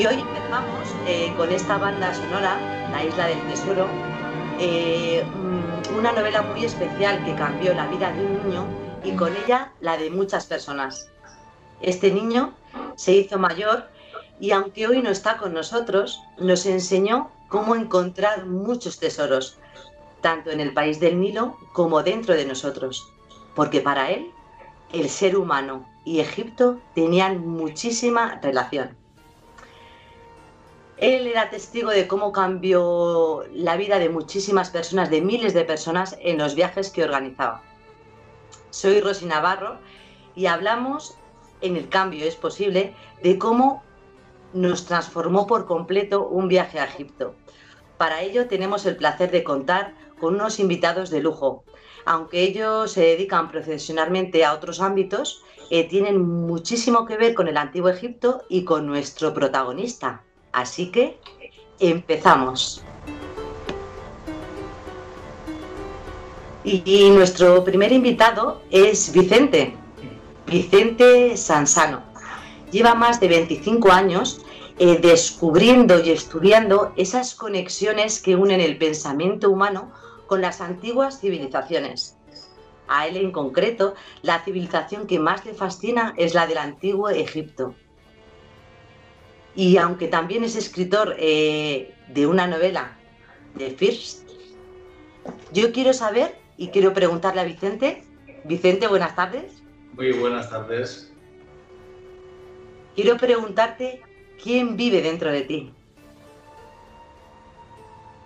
Y hoy empezamos eh, con esta banda sonora, La Isla del Tesoro, eh, mm, una novela muy especial que cambió la vida de un niño y con ella la de muchas personas. Este niño se hizo mayor y aunque hoy no está con nosotros, nos enseñó cómo encontrar muchos tesoros, tanto en el país del Nilo como dentro de nosotros, porque para él el ser humano y Egipto tenían muchísima relación. Él era testigo de cómo cambió la vida de muchísimas personas, de miles de personas, en los viajes que organizaba. Soy Rosy Navarro y hablamos en el cambio es posible de cómo nos transformó por completo un viaje a Egipto. Para ello tenemos el placer de contar con unos invitados de lujo. Aunque ellos se dedican profesionalmente a otros ámbitos, eh, tienen muchísimo que ver con el antiguo Egipto y con nuestro protagonista. Así que empezamos. Y, nuestro primer invitado es Vicente, Vicente Sansano. Lleva más de 25 años eh, descubriendo y estudiando esas conexiones que unen el pensamiento humano con las antiguas civilizaciones. A él en concreto, la civilización que más le fascina es la del antiguo Egipto. Y aunque también es escritor eh, de una novela de First, yo quiero saber y quiero preguntarle a Vicente. Vicente, buenas tardes. Muy buenas tardes. Quiero preguntarte quién vive dentro de ti.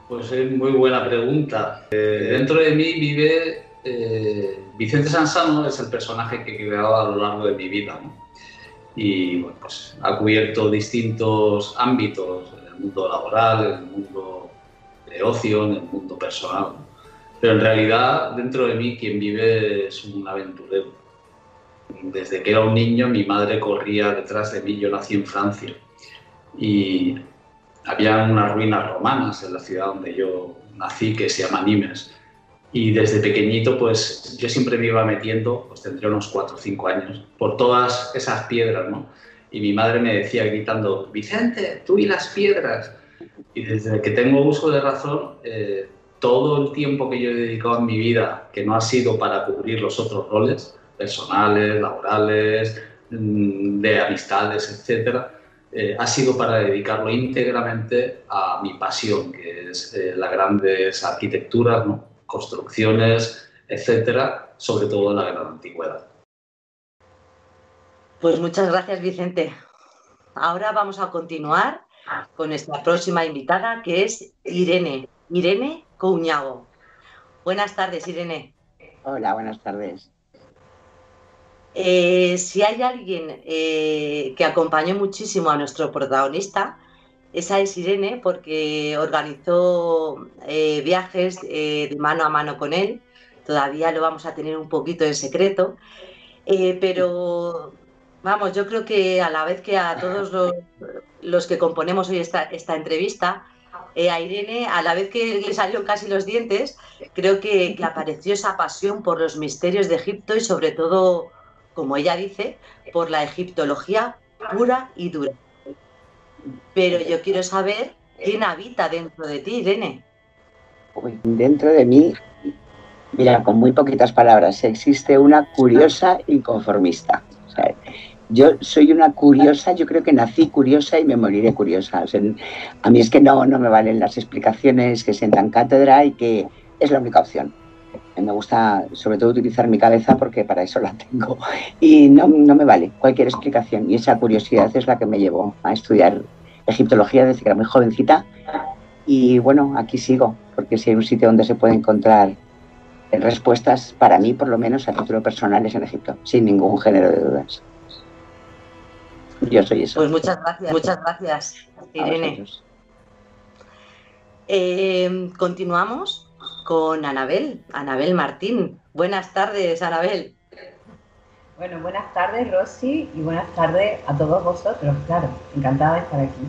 Pues es muy buena pregunta. Eh, dentro de mí vive eh, Vicente Sansano, es el personaje que he creado a lo largo de mi vida. Y bueno, pues ha cubierto distintos ámbitos en el mundo laboral, en el mundo de ocio, en el mundo personal. Pero en realidad, dentro de mí, quien vive es un aventurero. Desde que era un niño, mi madre corría detrás de mí. Yo nací en Francia y había unas ruinas romanas en la ciudad donde yo nací que se llama Nimes. Y desde pequeñito, pues yo siempre me iba metiendo, pues tendría unos 4 o 5 años, por todas esas piedras, ¿no? Y mi madre me decía gritando, Vicente, tú y las piedras. Y desde que tengo uso de razón, eh, todo el tiempo que yo he dedicado en mi vida, que no ha sido para cubrir los otros roles, personales, laborales, mm, de amistades, etcétera, eh, ha sido para dedicarlo íntegramente a mi pasión, que es eh, las grandes arquitecturas, construcciones, etcétera, sobre todo en la gran antigüedad. Pues muchas gracias, Vicente. Ahora vamos a continuar con nuestra próxima invitada, que es Irene. Irene Couñago. Buenas tardes, Irene. Hola, buenas tardes. Eh, si hay alguien eh, que acompañó muchísimo a nuestro protagonista, esa es Irene, porque organizó eh, viajes de mano a mano con él. Todavía lo vamos a tener un poquito en secreto. pero vamos, yo creo que a la vez que a todos los, que componemos hoy esta, entrevista, a Irene, a la vez que le salió casi los dientes, creo que apareció esa pasión por los misterios de Egipto y sobre todo como ella dice, por la egiptología pura y dura. Pero yo quiero saber quién habita dentro de ti, Irene. dentro de mí, mira, con muy poquitas palabras, existe una curiosa inconformista. yo soy una curiosa, yo creo que nací curiosa y me moriré curiosa. a mí es que no, no me valen las explicaciones que sientan cátedra y que es la única opción me gusta sobre todo utilizar mi cabeza porque para eso la tengo y no, me vale cualquier explicación y esa curiosidad es la que me llevó a estudiar egiptología desde que era muy jovencita y bueno, aquí sigo porque si hay un sitio donde se puede encontrar respuestas para mí por lo menos a título personal es en Egipto, sin ningún género de dudas. Yo soy eso. Pues muchas gracias, muchas gracias, Irene. Eh, continuamos con Anabel, Anabel Martín. Buenas tardes, Anabel. Bueno, buenas tardes, Rosy, y buenas tardes a todos vosotros, claro, encantada de estar aquí.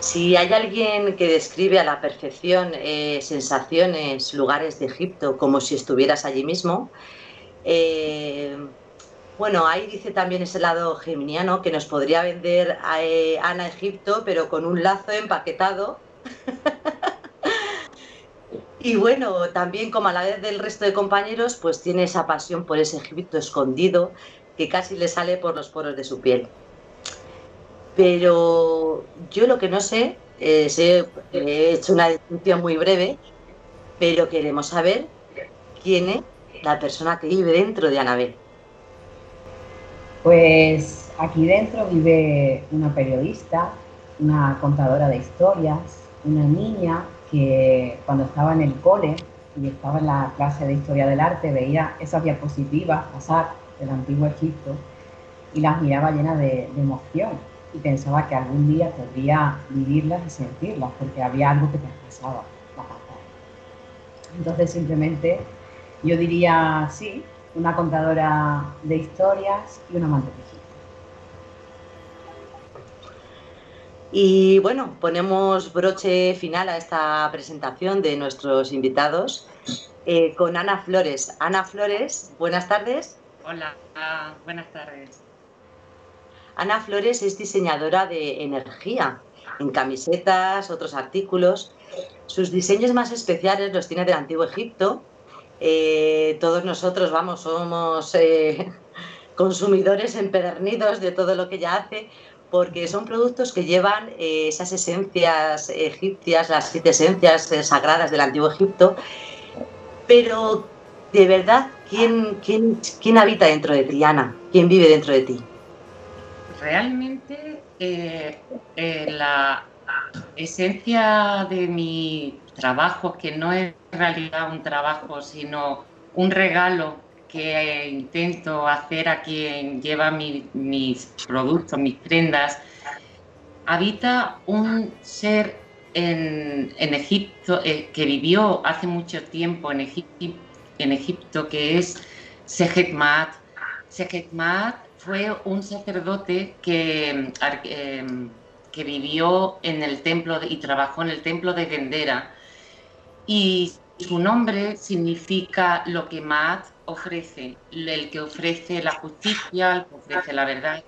Si hay alguien que describe a la perfección eh, sensaciones, lugares de Egipto, como si estuvieras allí mismo, eh, Bueno, ahí dice también ese lado geminiano que nos podría vender eh, Ana Egipto, pero con un lazo empaquetado. y bueno, también como a la vez del resto de compañeros, pues tiene esa pasión por ese Egipto escondido que casi le sale por los poros de su piel. Pero yo lo que no sé, eh, he hecho una distinción muy breve, pero queremos saber quién es la persona que vive dentro de Anabel. Pues aquí dentro vive una periodista, una contadora de historias, una niña cuando estaba en el cole y estaba en la clase de historia del arte veía esas diapositivas pasar del antiguo Egipto y las miraba llenas de, emoción y pensaba que algún día podría vivirlas y sentirlas porque había algo que te pasaba la pantalla. Entonces simplemente yo diría sí, una contadora de historias y una amante Y bueno, ponemos broche final a esta presentación de nuestros invitados eh, con Ana Flores. Ana Flores, buenas tardes. Hola, buenas tardes. Ana Flores es diseñadora de energía en camisetas, otros artículos. Sus diseños más especiales los tiene del Antiguo Egipto eh, todos nosotros, vamos, somos eh, consumidores empedernidos de todo lo que ella hace, porque son productos que llevan eh, esas esencias egipcias, las siete esencias sagradas del antiguo Egipto, pero de verdad, ¿quién, quién, quién habita dentro de ti, Ana? ¿Quién vive dentro de ti? Realmente la esencia de mi trabajo, que no es en realidad un trabajo, sino un regalo que intento hacer a quien lleva mis productos, mis prendas, habita un ser en, Egipto eh, que vivió hace mucho tiempo en, Egipto, que es Sejetmat. Sejetmat fue un sacerdote que, eh, que vivió en el templo y trabajó en el templo de Gendera y su nombre significa lo que Maat ofrece, el que ofrece la justicia, el que ofrece la verdad.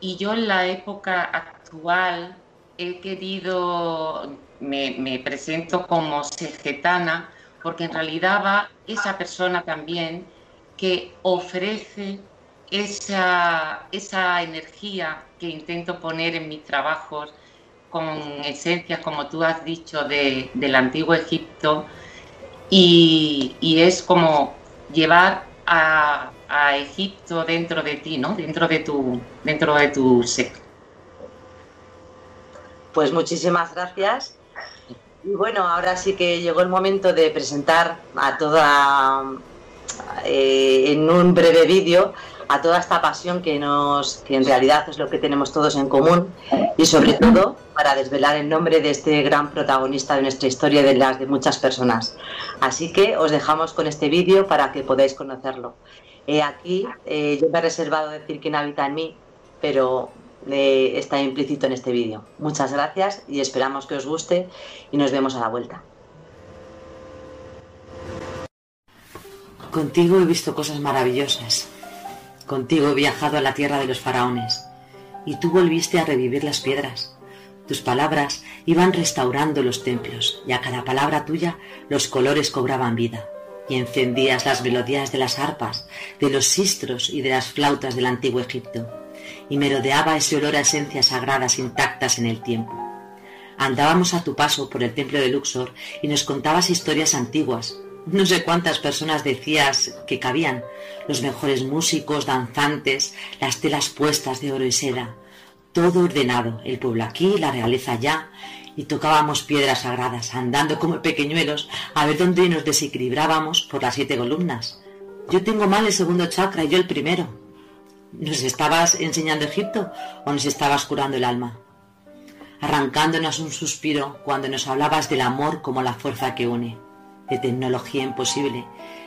Y yo en la época actual he querido, me, presento como segetana, porque en realidad va esa persona también que ofrece esa, esa energía que intento poner en mis trabajos con esencias, como tú has dicho, de, del antiguo Egipto y, es como llevar a, Egipto dentro de ti, ¿no? Dentro de tu, dentro de tu ser. Pues muchísimas gracias. Y bueno, ahora sí que llegó el momento de presentar a toda eh, en un breve vídeo a toda esta pasión que nos que en realidad es lo que tenemos todos en común y sobre todo para desvelar el nombre de este gran protagonista de nuestra historia y de las de muchas personas. Así que os dejamos con este vídeo para que podáis conocerlo. Eh, aquí yo me he reservado decir quién habita en mí, pero está implícito en este vídeo. Muchas gracias y esperamos que os guste y nos vemos a la vuelta. Contigo he visto cosas maravillosas Contigo he viajado a la tierra de los faraones, y tú volviste a revivir las piedras. Tus palabras iban restaurando los templos, y a cada palabra tuya los colores cobraban vida, y encendías las melodías de las arpas, de los sistros y de las flautas del antiguo Egipto, y merodeaba ese olor a esencias sagradas intactas en el tiempo. Andábamos a tu paso por el templo de Luxor y nos contabas historias antiguas, no sé cuántas personas decías que cabían, los mejores músicos, danzantes, las telas puestas de oro y seda, todo ordenado, el pueblo aquí, la realeza allá, y tocábamos piedras sagradas, andando como pequeñuelos a ver dónde nos desequilibrábamos por las siete columnas. Yo tengo mal el segundo chakra y yo el primero. ¿Nos estabas enseñando Egipto o nos estabas curando el alma? Arrancándonos un suspiro cuando nos hablabas del amor como la fuerza que une de tecnología imposible,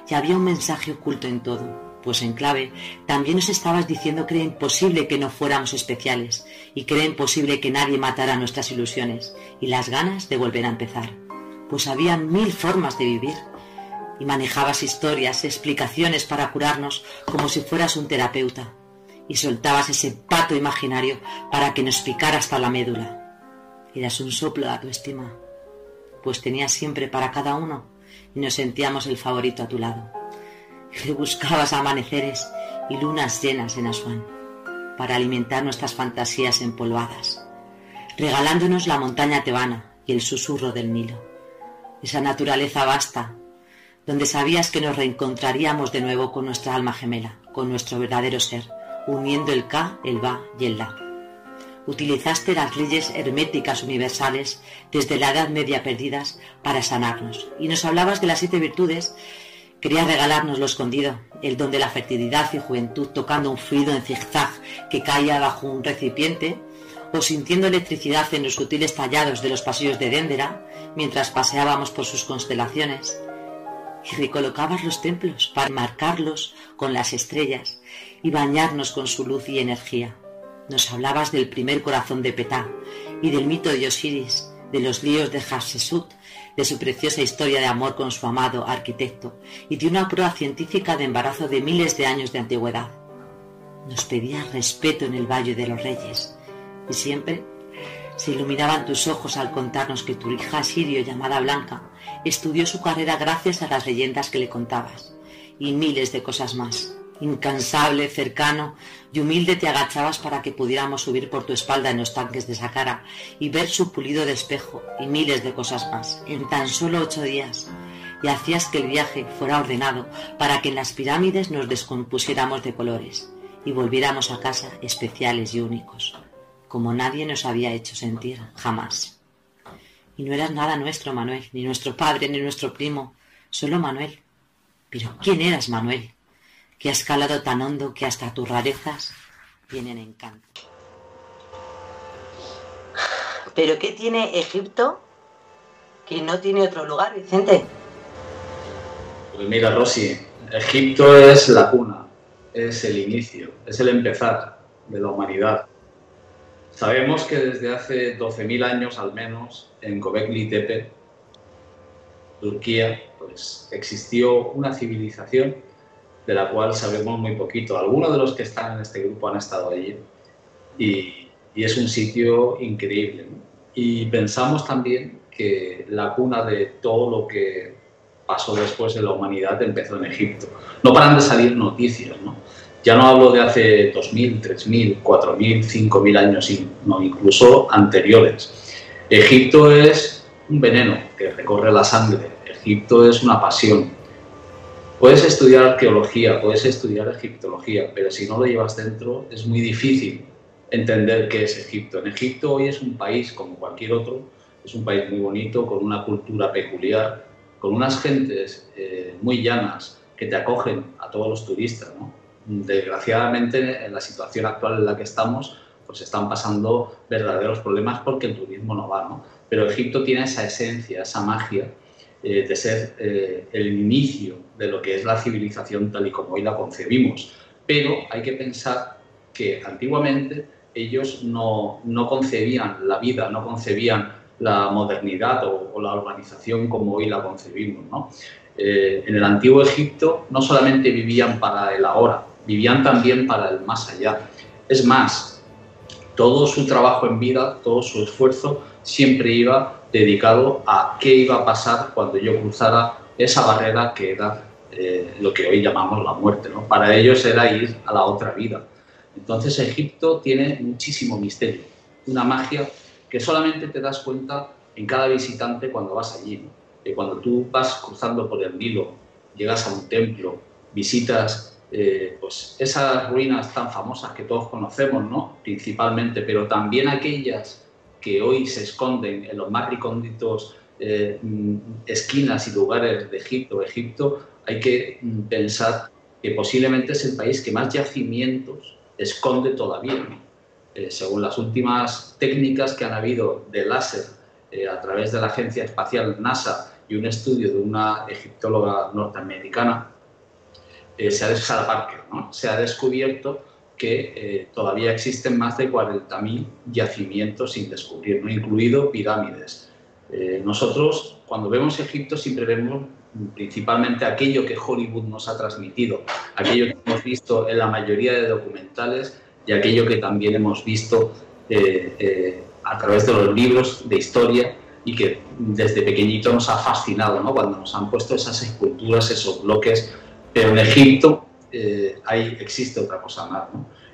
y había un mensaje oculto en todo, pues en clave también nos estabas diciendo que era imposible que no fuéramos especiales y que era imposible que nadie matara nuestras ilusiones y las ganas de volver a empezar, pues había mil formas de vivir y manejabas historias, explicaciones para curarnos como si fueras un terapeuta y soltabas ese pato imaginario para que nos picara hasta la médula. Eras un soplo de tu estima, pues tenías siempre para cada uno y nos sentíamos el favorito a tu lado. Buscabas amaneceres y lunas llenas en Asuán para alimentar nuestras fantasías empolvadas, regalándonos la montaña tebana y el susurro del Nilo, esa naturaleza vasta donde sabías que nos reencontraríamos de nuevo con nuestra alma gemela, con nuestro verdadero ser, uniendo el Ka, el Va y el La. Utilizaste las leyes herméticas universales desde la Edad Media perdidas para sanarnos y nos hablabas de las siete virtudes. Querías regalarnos lo escondido, el don de la fertilidad y juventud tocando un fluido en zigzag que caía bajo un recipiente o sintiendo electricidad en los sutiles tallados de los pasillos de Déndera mientras paseábamos por sus constelaciones y recolocabas los templos para marcarlos con las estrellas y bañarnos con su luz y energía. Nos hablabas del primer corazón de Petá y del mito de Osiris, de los líos de Hatshepsut, de su preciosa historia de amor con su amado arquitecto y de una prueba científica de embarazo de miles de años de antigüedad. Nos pedías respeto en el Valle de los Reyes y siempre se iluminaban tus ojos al contarnos que tu hija Sirio, llamada Blanca, estudió su carrera gracias a las leyendas que le contabas, y miles de cosas más. Incansable, cercano y humilde te agachabas para que pudiéramos subir por tu espalda en los tanques de Sacara y ver su pulido despejo y miles de cosas más, en tan solo ocho días, y hacías que el viaje fuera ordenado para que en las pirámides nos descompusiéramos de colores y volviéramos a casa especiales y únicos como nadie nos había hecho sentir jamás. Y no eras nada nuestro, Manuel, ni nuestro padre, ni nuestro primo, solo Manuel. Pero ¿quién eras, Manuel? Que has calado tan hondo que hasta tus rarezas tienen encanto. ¿Pero qué tiene Egipto que no tiene otro lugar, Vicente? Pues mira, Rosy, Egipto es la cuna, es el inicio, es el empezar de la humanidad. Sabemos que desde hace 12.000 años al menos en Göbekli Tepe, Turquía, pues existió una civilización de la cual sabemos muy poquito. Algunos de los que están en este grupo han estado allí y, es un sitio increíble. Y pensamos también que la cuna de todo lo que pasó después en la humanidad empezó en Egipto. No paran de salir noticias, ¿no? Ya no hablo de hace 2.000, 3.000, 4.000, 5.000 años, sino incluso anteriores. Egipto es un veneno que recorre la sangre. Egipto es una pasión. Puedes estudiar arqueología, puedes estudiar egiptología, pero si no lo llevas dentro es muy difícil entender qué es Egipto. En Egipto hoy es un país como cualquier otro, es un país muy bonito, con una cultura peculiar, con unas gentes eh, muy llanas que te acogen a todos los turistas. ¿no? desgraciadamente en la situación actual en la que estamos, pues están pasando verdaderos problemas porque el turismo no va, ¿no? Pero Egipto tiene esa esencia, esa magia eh, de ser eh, el inicio de lo que es la civilización tal y como hoy la concebimos. Pero hay que pensar que antiguamente ellos no, no concebían la vida, no concebían la modernidad o, la organización como hoy la concebimos. ¿no? Eh, en el antiguo Egipto no solamente vivían para el ahora, vivían también para el más allá. Es más, todo su trabajo en vida, todo su esfuerzo siempre iba dedicado a qué iba a pasar cuando yo cruzara esa barrera que era eh, lo que hoy llamamos la muerte. ¿no? Para ellos era ir a la otra vida. Entonces Egipto tiene muchísimo misterio, una magia que solamente te das cuenta en cada visitante cuando vas allí. cuando tú vas cruzando por el Nilo, llegas a un templo, visitas eh, pues esas ruinas tan famosas que todos conocemos, ¿no? principalmente, pero también aquellas que hoy se esconden en los más recónditos eh, mm, esquinas y lugares de Egipto. Egipto hay que mm, pensar que posiblemente es el país que más yacimientos esconde todavía. Eh, según las últimas técnicas que han habido de láser a través de la Agencia Espacial NASA y un estudio de una egiptóloga norteamericana, eh, se, ha, se ha descubierto que eh, todavía existen más de 40.000 yacimientos sin descubrir, ¿no? incluido pirámides. Eh, nosotros, cuando vemos Egipto, siempre vemos principalmente aquello que Hollywood nos ha transmitido, aquello que hemos visto en la mayoría de documentales y aquello que también hemos visto eh, eh, a través de los libros de historia y que desde pequeñito nos ha fascinado, ¿no? cuando nos han puesto esas esculturas, esos bloques, pero en Egipto eh, existe otra cosa más.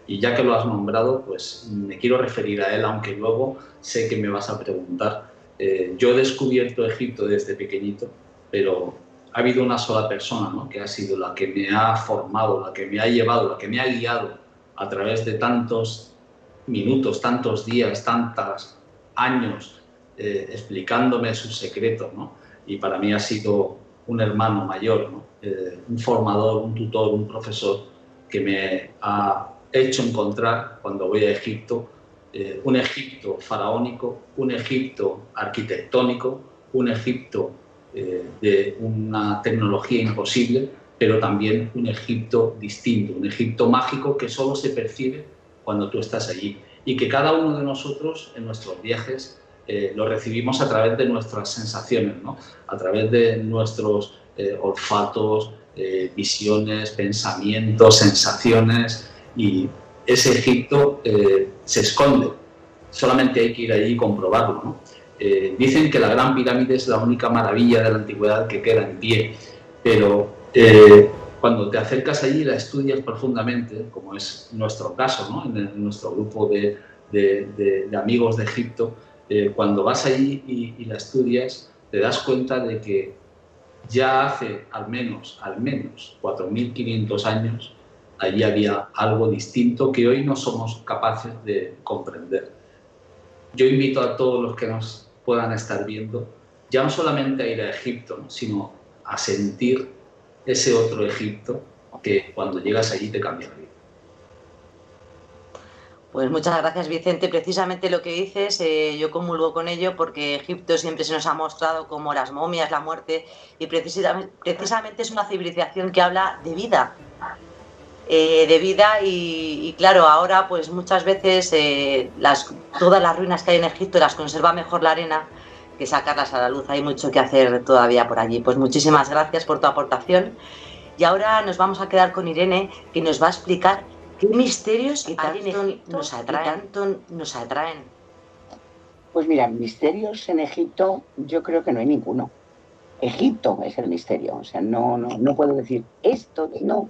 Y ya que lo has nombrado, pues me quiero referir a él, aunque luego sé que me vas a preguntar. Eh, yo he descubierto Egipto desde pequeñito, pero ha habido una sola persona ¿no? que ha sido la que me ha formado, la que me ha llevado, la que me ha guiado a través de tantos minutos, tantos días, tantos años eh, explicándome sus secretos. ¿no? Y para mí ha sido un hermano mayor, eh, un formador, un tutor, un profesor que me ha hecho encontrar cuando voy a Egipto eh, un Egipto faraónico, un Egipto arquitectónico, un Egipto eh, de una tecnología imposible, pero también un Egipto distinto, un Egipto mágico que solo se percibe cuando tú estás allí y que cada uno de nosotros en nuestros viajes lo recibimos a través de nuestras sensaciones, ¿no? a través de nuestros olfatos, visiones, pensamientos, sensaciones y ese Egipto eh, se esconde. Solamente hay que ir allí y comprobarlo. Eh, dicen que la Gran Pirámide es la única maravilla de la antigüedad que queda en pie, pero eh, cuando te acercas allí y la estudias profundamente, como es nuestro caso, en, nuestro grupo de, amigos de Egipto, cuando vas allí y la estudias, te das cuenta de que ya hace al menos, al menos 4.500 años, allí había algo distinto que hoy no somos capaces de comprender. Yo invito a todos los que nos puedan estar viendo, ya no solamente a ir a Egipto, sino a sentir ese otro Egipto que cuando llegas allí te cambia. Pues muchas gracias Vicente. Precisamente lo que dices, eh, yo comulgo con ello porque Egipto siempre se nos ha mostrado como las momias, la muerte, y precisamente, precisamente es una civilización que habla de vida, eh, de vida y, claro, ahora pues muchas veces eh, las, todas las ruinas que hay en Egipto las conserva mejor la arena que sacarlas a la luz. Hay mucho que hacer todavía por allí. Pues muchísimas gracias por tu aportación. Y ahora nos vamos a quedar con Irene, que nos va a explicar qué misterios y nos atraen. nos atraen. Pues mira, misterios en Egipto yo creo que no hay ninguno. Egipto es el misterio, o sea, no, no, no puedo decir esto, no,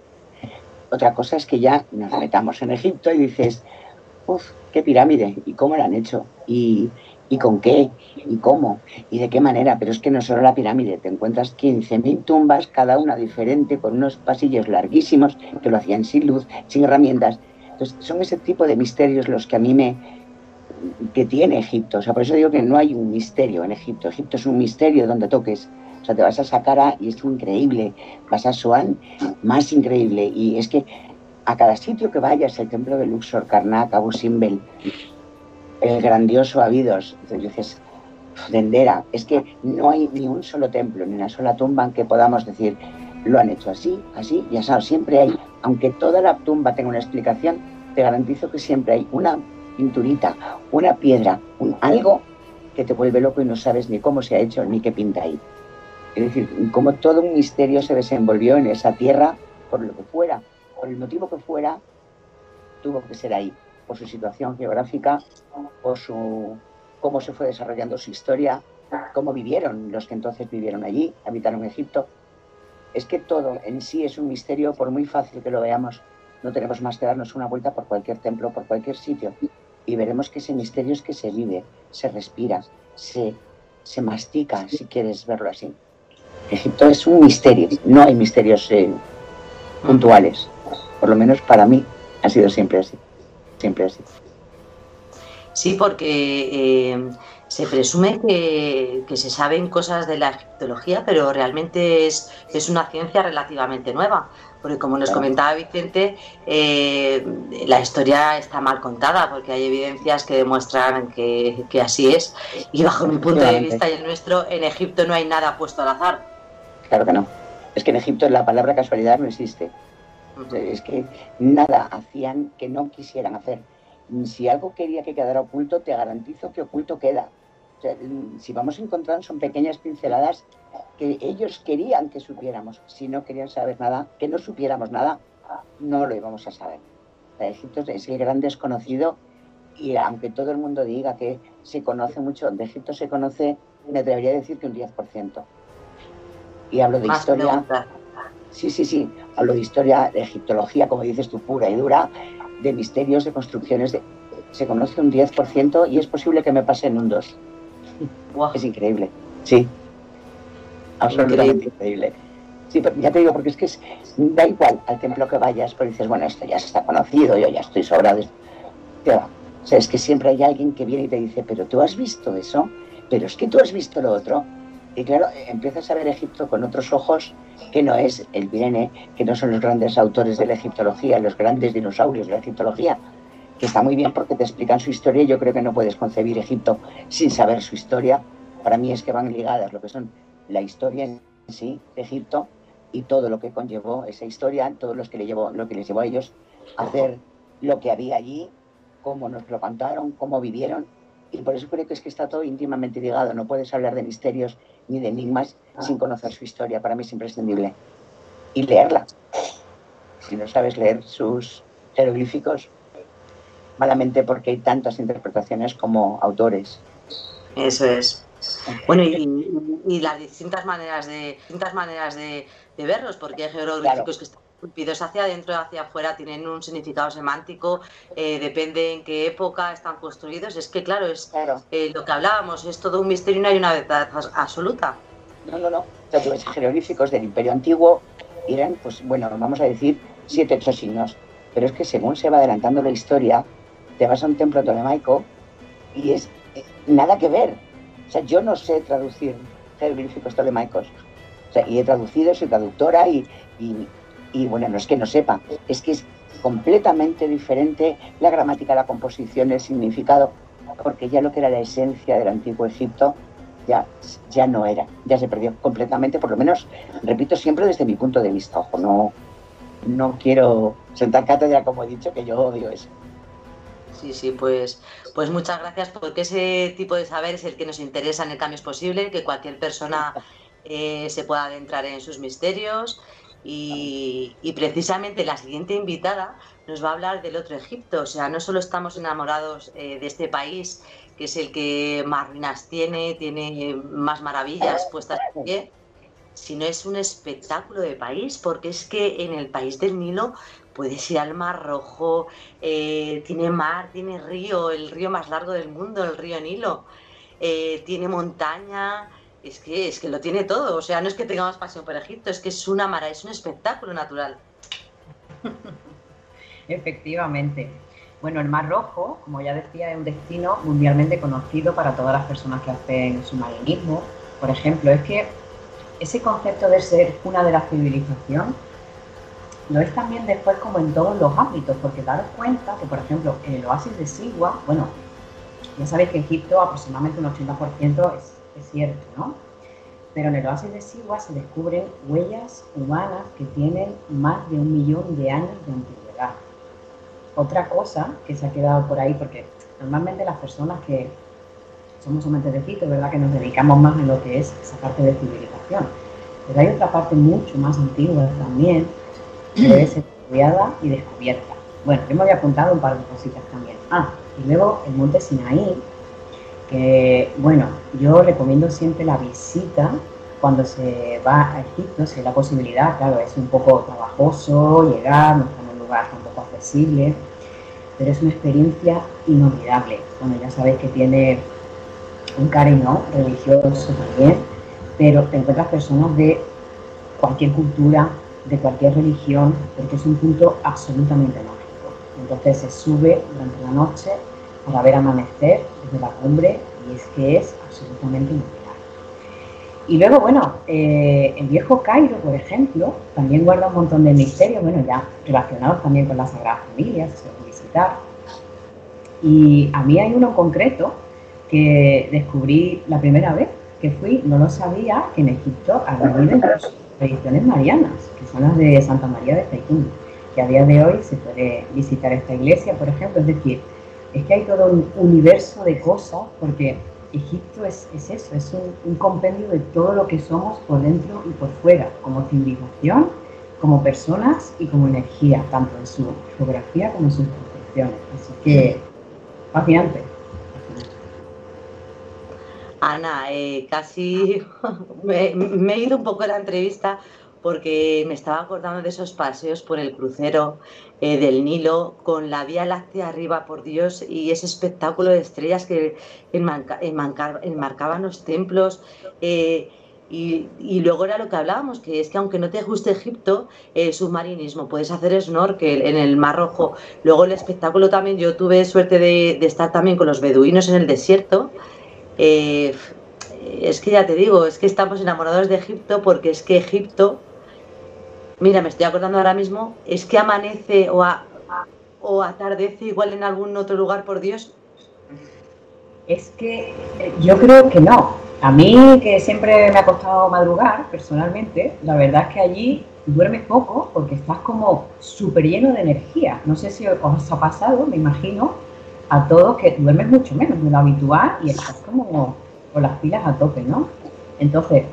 otra cosa es que ya nos metamos en Egipto y dices, uff, qué pirámide, y cómo la han hecho, y, con qué, y cómo, y de qué manera. Pero es que no solo la pirámide, te encuentras 15.000 tumbas, cada una diferente, con unos pasillos larguísimos que lo hacían sin luz, sin herramientas. Entonces, son ese tipo de misterios los que a mí me, que tiene Egipto. O sea, por eso digo que no hay un misterio en Egipto. Egipto es un misterio donde toques. O sea, te vas a Saqqara y es increíble, vas a Suan, más increíble. Y es que a cada sitio que vayas, el templo de Luxor, Karnak, Abu Simbel, el grandioso Abidos, dices, Dendera, es que no hay ni un solo templo, ni una sola tumba en que podamos decir, lo han hecho así, así, ya sabes, siempre hay, aunque toda la tumba tenga una explicación, te garantizo que siempre hay una pinturita, una piedra, un, algo que te vuelve loco y no sabes ni cómo se ha hecho ni qué pinta ahí. Es decir, como todo un misterio se desenvolvió en esa tierra, por lo que fuera, por el motivo que fuera, tuvo que ser ahí, por su situación geográfica, por su cómo se fue desarrollando su historia, cómo vivieron los que entonces vivieron allí, habitaron Egipto. Es que todo en sí es un misterio, por muy fácil que lo veamos, no tenemos más que darnos una vuelta por cualquier templo, por cualquier sitio, y veremos que ese misterio es que se vive, se respira, se, se mastica, si quieres verlo así. Egipto es un misterio, no hay misterios eh, puntuales. Por lo menos para mí ha sido siempre así, siempre así. Sí, porque eh, se presume que, se saben cosas de la egiptología, pero realmente es, es una ciencia relativamente nueva. Porque como nos comentaba Vicente, eh, la historia está mal contada, porque hay evidencias que demuestran que, que así es. Y bajo mi punto de vista y el nuestro, en Egipto no hay nada puesto al azar. Claro que no. Es que en Egipto la palabra casualidad no existe. Es que nada hacían que no quisieran hacer. Si algo quería que quedara oculto, te garantizo que oculto queda. si vamos a encontrar son pequeñas pinceladas que ellos querían que supiéramos. Si no querían saber nada, que no supiéramos nada, no lo íbamos a saber. Egipto es el gran desconocido y aunque todo el mundo diga que se conoce mucho, de Egipto se conoce, me atrevería a decir que un 10%. Y hablo de historia. Sí, sí, sí. Hablo de historia, de egiptología, como dices tú, pura y dura, de misterios, de construcciones. De, se conoce un 10% y es posible que me pase en un 2%. Es increíble. Sí. Absolutamente increíble. Sí, pero ya te digo, porque es que da igual al templo que vayas, pero dices, bueno, esto ya está conocido, yo ya estoy sobrado. Te va. O sea, es que siempre hay alguien que viene y te dice, pero tú has visto eso, pero es que tú has visto lo otro. Y claro, empiezas a ver Egipto con otros ojos que no es el Viene, que no son los grandes autores de la egiptología, los grandes dinosaurios de la egiptología, que está muy bien porque te explican su historia y yo creo que no puedes concebir Egipto sin saber su historia. Para mí es que van ligadas lo que son la historia en sí de Egipto y todo lo que conllevó esa historia, todo lo que, le llevó, lo que les llevó a ellos a hacer lo que había allí, cómo nos lo contaron, cómo vivieron. Y por eso creo que es que está todo íntimamente ligado. No puedes hablar de misterios ni de enigmas sin conocer su historia. Para mí es imprescindible. Y leerla. Si no sabes leer sus jeroglíficos, malamente porque hay tantas interpretaciones como autores. Eso es. Bueno, y, las distintas maneras de distintas maneras de, verlos, porque hay jeroglíficos que están esculpidos hacia adentro, hacia afuera, tienen un significado semántico, eh, depende en qué época están construidos. Es que, claro, es eh, lo que hablábamos, es todo un misterio y no hay una verdad absoluta. No, no, no. Los jeroglíficos del Imperio Antiguo eran, pues bueno, vamos a decir, siete, ocho signos. Pero es que según se va adelantando la historia, te vas a un templo tolemaico y es eh, nada que ver o sea, yo no sé traducir jeroglíficos tolemaicos. O sea, y he traducido, soy traductora y, y, bueno, no es que no sepa, es que es completamente diferente la gramática, la composición, el significado, porque ya lo que era la esencia del antiguo Egipto ya, ya no era, ya se perdió completamente, por lo menos, repito siempre desde mi punto de vista, ojo, no, no quiero sentar cátedra como he dicho, que yo odio eso. Sí, sí, pues, pues muchas gracias porque ese tipo de saber es el que nos interesa en el cambio es posible, que cualquier persona eh, se pueda adentrar en sus misterios y, precisamente la siguiente invitada nos va a hablar del otro Egipto, o sea, no solo estamos enamorados eh, de este país, que es el que más ruinas tiene, tiene más maravillas puestas en pie, sino es un espectáculo de país, porque es que en el país del Nilo puedes ir al Mar Rojo, eh, tiene mar, tiene río, el río más largo del mundo, el río Nilo, eh, tiene montaña, es que, es que lo tiene todo, o sea, no es que tengamos pasión por Egipto, es que es una mara, es un espectáculo natural. Efectivamente. Bueno, el Mar Rojo, como ya decía, es un destino mundialmente conocido para todas las personas que hacen submarinismo. Por ejemplo, es que ese concepto de ser una de la civilización lo es también después como en todos los ámbitos, porque daros cuenta que, por ejemplo, en el oasis de Sigua, bueno, ya sabéis que Egipto aproximadamente un 80% es, cierto, ¿no? Pero en el oasis de Sigua se descubren huellas humanas que tienen más de un millón de años de antigüedad. Otra cosa que se ha quedado por ahí, porque normalmente las personas que somos somente de Egipto, ¿verdad? Que nos dedicamos más en lo que es esa parte de civilización. Pero hay otra parte mucho más antigua también, debe ser estudiada y descubierta. Bueno, yo me había apuntado un par de cositas también. Ah, y luego el monte Sinaí, que bueno, yo recomiendo siempre la visita cuando se va a Egipto, si hay la posibilidad, claro, es un poco trabajoso llegar, no está en un lugar tampoco accesible, pero es una experiencia inolvidable. Bueno, ya sabéis que tiene un cariño religioso también, pero te encuentras personas de cualquier cultura, de cualquier religión, porque es un punto absolutamente mágico. Entonces se sube durante la noche para ver amanecer desde la cumbre y es que es absolutamente inolvidable. Y luego, bueno, eh, el viejo Cairo, por ejemplo, también guarda un montón de misterios, bueno, ya relacionados también con la Sagrada Familia, se puede visitar. Y a mí hay uno en concreto que descubrí la primera vez que fui, no lo sabía, que en Egipto había las tradiciones marianas son las de Santa María de Taitún, que a día de hoy se puede visitar esta iglesia, por ejemplo. Es decir, es que hay todo un universo de cosas, porque Egipto es, eso, es un, compendio de todo lo que somos por dentro y por fuera, como civilización, como personas y como energía, tanto en su geografía como en sus concepciones. Así que, fascinante. Ana, eh, casi me, me, he ido un poco de la entrevista porque me estaba acordando de esos paseos por el crucero eh, del Nilo con la Vía Láctea arriba, por Dios, y ese espectáculo de estrellas que enmarcaban los templos. Eh, y, luego era lo que hablábamos, que es que aunque no te guste Egipto, eh, submarinismo, puedes hacer snorkel en el Mar Rojo. Luego el espectáculo también, yo tuve suerte de, estar también con los beduinos en el desierto. es que ya te digo, es que estamos enamorados de Egipto porque es que Egipto Mira, me estoy acordando ahora mismo, es que amanece o, o atardece igual en algún otro lugar, por Dios. Es que eh, yo creo que no. A mí, que siempre me ha costado madrugar, personalmente, la verdad es que allí duermes poco porque estás como súper lleno de energía. No sé si os ha pasado, me imagino, a todos que duermes mucho menos de lo habitual y estás como con las pilas a tope, ¿no? Entonces,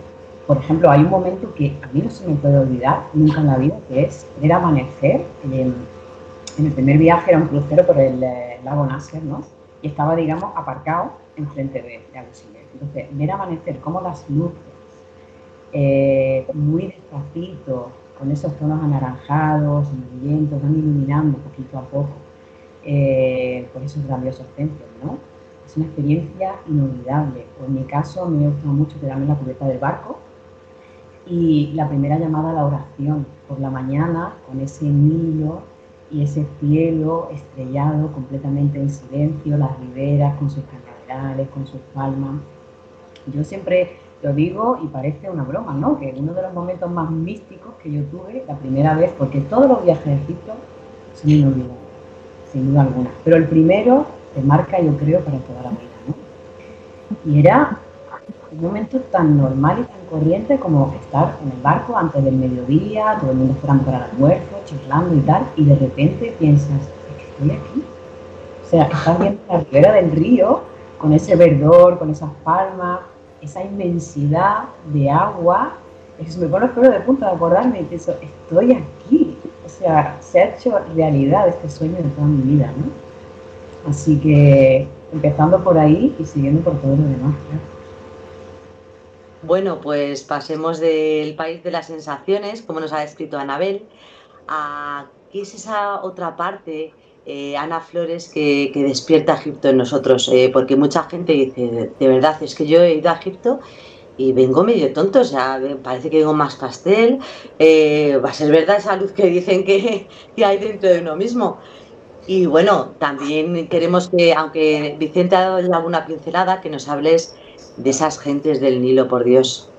por ejemplo, hay un momento que a mí no se me puede olvidar nunca en la vida, que es ver amanecer. En, el primer viaje era un crucero por el eh, lago Nasser, ¿no? Y estaba, digamos, aparcado enfrente de, de Entonces, ver amanecer como las luces, eh, muy despacito, con esos tonos anaranjados, vientos, van iluminando poquito a poco, eh, por esos grandiosos templos, ¿no? Es una experiencia inolvidable. en mi caso, me gusta mucho quedarme en la cubierta del barco, y la primera llamada a la oración por la mañana con ese niño y ese cielo estrellado completamente en silencio, las riberas con sus catedrales, con sus palmas. Yo siempre lo digo y parece una broma, ¿no? Que uno de los momentos más místicos que yo tuve la primera vez, porque todos los viajes a Egipto son inolvidables, sin duda alguna, pero el primero te marca, yo creo, para toda la vida, ¿no? Y era un momento tan normal y tan corriente como estar en el barco antes del mediodía, todo el mundo esperando para el almuerzo, charlando y tal, y de repente piensas, es que estoy aquí. O sea, estás viendo la ribera del río con ese verdor, con esas palmas, esa inmensidad de agua. Es que me pone el pelo de punta de acordarme y pienso, estoy aquí. O sea, se ha hecho realidad este sueño de toda mi vida, ¿no? Así que empezando por ahí y siguiendo por todo lo demás, bueno, pues pasemos del país de las sensaciones, como nos ha descrito Anabel, a qué es esa otra parte, eh, Ana Flores, que, despierta Egipto en nosotros. Eh, porque mucha gente dice, de verdad, es que yo he ido a Egipto y vengo medio tonto, o sea, parece que vengo más pastel. Eh, va a ser verdad esa luz que dicen que, que hay dentro de uno mismo. Y bueno, también queremos que, aunque Vicente ha dado alguna pincelada, que nos hables de esas gentes del Nilo, por Dios.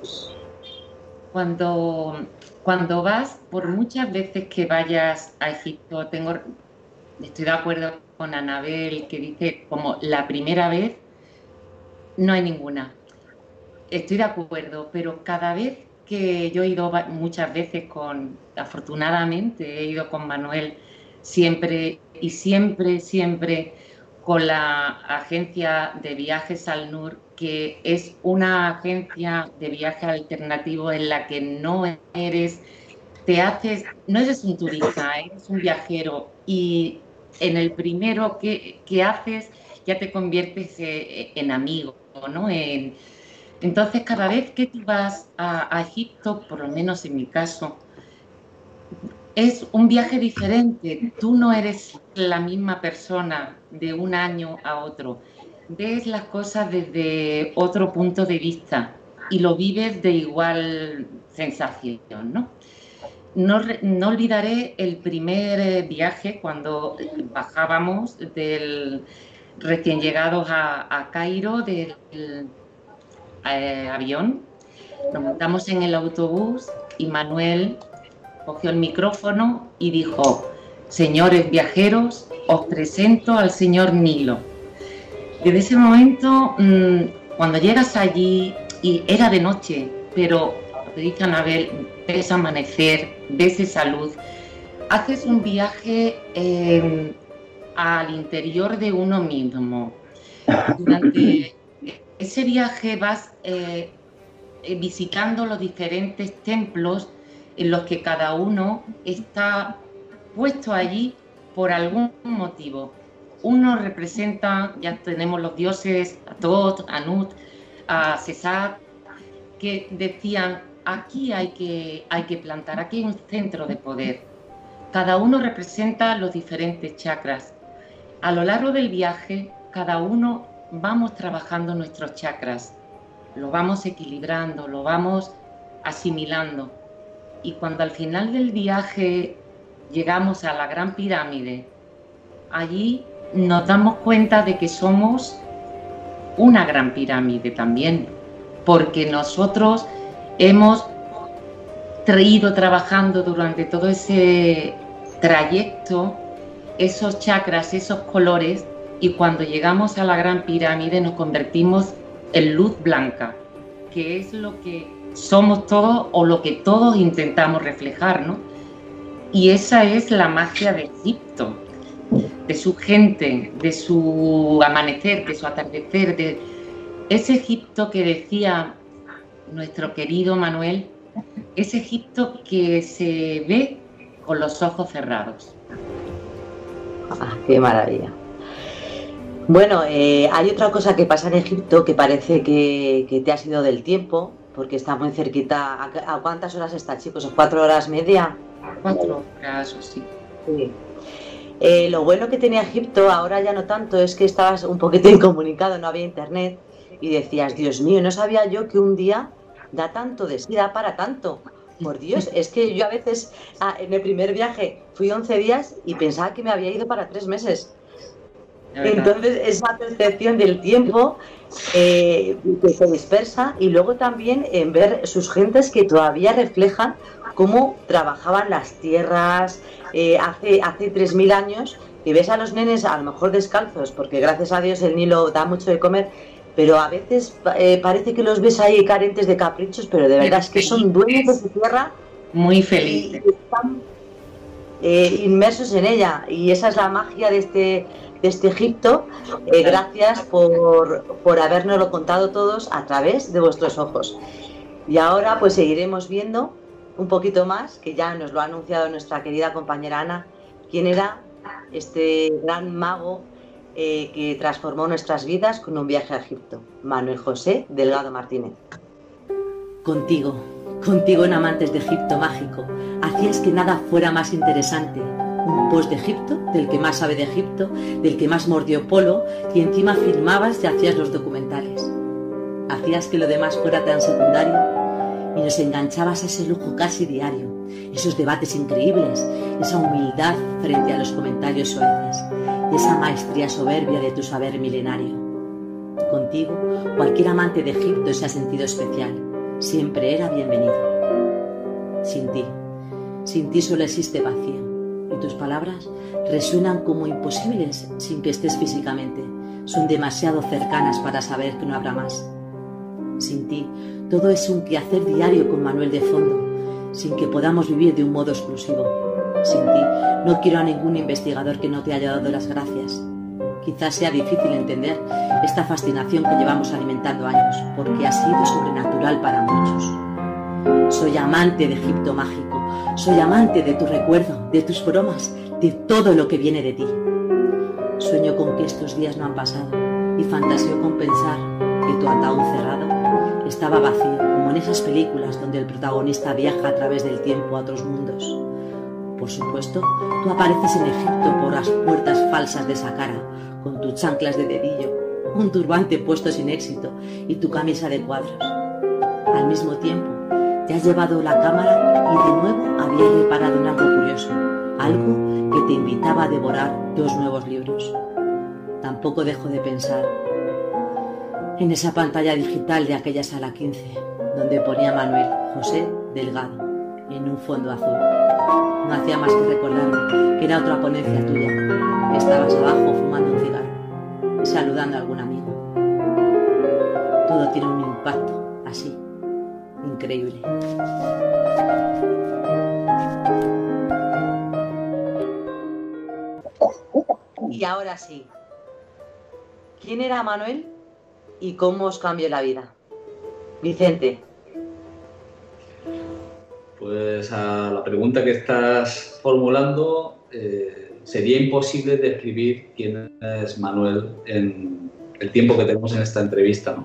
Cuando, cuando vas, por muchas veces que vayas a Egipto, tengo, estoy de acuerdo con Anabel, que dice como la primera vez, no hay ninguna. Estoy de acuerdo, pero cada vez que yo he ido muchas veces con, afortunadamente, he ido con Manuel siempre y siempre, siempre con la agencia de viajes al NUR, que es una agencia de viaje alternativo en la que no eres, te haces, no eres un turista, eres un viajero y en el primero que, haces ya te conviertes eh, en amigo, ¿no? entonces, cada vez que tú vas a Egipto, por lo menos en mi caso, es un viaje diferente. Tú no eres la misma persona de un año a otro. Ves las cosas desde otro punto de vista y lo vives de igual sensación, ¿no? No, olvidaré el primer viaje cuando bajábamos del recién llegados a, Cairo del eh, avión. Nos montamos en el autobús y Manuel cogió el micrófono y dijo, señores viajeros, os presento al señor Nilo. Desde ese momento, mm, cuando llegas allí, y era de noche, pero te dice Anabel, ves amanecer, ves esa luz, haces un viaje em, al interior de uno mismo. Durante ese viaje vas eh, eh, visitando los diferentes templos en los que cada uno está puesto allí por algún motivo. Uno representa, ya tenemos los dioses Atot, Anut, a César, que decían, aquí hay que, hay que plantar, aquí hay un centro de poder. Cada uno representa los diferentes chakras. A lo largo del viaje, cada uno vamos trabajando nuestros chakras, lo vamos equilibrando, lo vamos asimilando. Y cuando al final del viaje llegamos a la gran pirámide, allí nos damos cuenta de que somos una gran pirámide también, porque nosotros hemos ido trabajando durante todo ese trayecto esos chakras, esos colores, y cuando llegamos a la gran pirámide nos convertimos en luz blanca, que es lo que somos todos o lo que todos intentamos reflejar, ¿no? Y esa es la magia de Egipto, de su gente, de su amanecer, de su atardecer, de ese Egipto que decía nuestro querido Manuel, ese Egipto que se ve con los ojos cerrados. Ah, qué maravilla. Bueno, eh, hay otra cosa que pasa en Egipto que parece que, te ha sido del tiempo, porque está muy cerquita. ¿A, cuántas horas está, chicos? ¿Cuatro horas media? Cuatro horas o sí. Eh, lo bueno que tenía Egipto, ahora ya no tanto, es que estabas un poquito incomunicado, no había internet, y decías, Dios mío, no sabía yo que un día da tanto de sí, da para tanto. Por Dios, es que yo a veces ah, en el primer viaje fui 11 días y pensaba que me había ido para tres meses. Entonces, esa percepción del tiempo eh, que se dispersa y luego también en ver sus gentes que todavía reflejan cómo trabajaban las tierras eh, hace, hace 3.000 años y ves a los nenes a lo mejor descalzos, porque gracias a Dios el Nilo da mucho de comer, pero a veces eh, parece que los ves ahí carentes de caprichos, pero de verdad es que son dueños de su tierra. Muy felices. están inmersos en ella y esa es la magia de este este Egipto. Eh, gracias por, por habernoslo contado todos a través de vuestros ojos. Y ahora pues seguiremos viendo un poquito más, que ya nos lo ha anunciado nuestra querida compañera Ana, quién era este gran mago eh, que transformó nuestras vidas con un viaje a Egipto, Manuel José Delgado Martínez. Contigo, contigo en Amantes de Egipto Mágico, hacías que nada fuera más interesante un post de Egipto, del que más sabe de Egipto, del que más mordió polo, y encima filmabas y hacías los documentales. Hacías que lo demás fuera tan secundario y nos enganchabas a ese lujo casi diario, esos debates increíbles, esa humildad frente a los comentarios soeces esa maestría soberbia de tu saber milenario. Contigo, cualquier amante de Egipto se ha sentido especial, siempre era bienvenido. Sin ti, sin ti solo existe vacío y tus palabras resuenan como imposibles sin que estés físicamente. Son demasiado cercanas para saber que no habrá más. Sin ti, todo es un quehacer diario con Manuel de fondo, sin que podamos vivir de un modo exclusivo. Sin ti, no quiero a ningún investigador que no te haya dado las gracias. Quizás sea difícil entender esta fascinación que llevamos alimentando años, porque ha sido sobrenatural para muchos. Soy amante de Egipto mágico soy amante de tu recuerdo, de tus bromas, de todo lo que viene de ti. Sueño con que estos días no han pasado y fantaseo con pensar que tu ataúd cerrado estaba vacío, como en esas películas donde el protagonista viaja a través del tiempo a otros mundos. Por supuesto, tú apareces en Egipto por las puertas falsas de Saqqara, con tus chanclas de dedillo, un turbante puesto sin éxito y tu camisa de cuadros. Al mismo tiempo, te has llevado la cámara y de nuevo habías reparado en algo curioso, algo que te invitaba a devorar dos nuevos libros. Tampoco dejo de pensar en esa pantalla digital de aquella sala 15, donde ponía Manuel José Delgado en un fondo azul. No hacía más que recordarme que era otra ponencia tuya, estabas abajo fumando un cigarro, saludando a algún amigo. Todo tiene un impacto así increíble. Y ahora sí. ¿Quién era Manuel? Y cómo os cambió la vida. Vicente. Pues a la pregunta que estás formulando, eh, sería imposible describir quién es Manuel en el tiempo que tenemos en esta entrevista.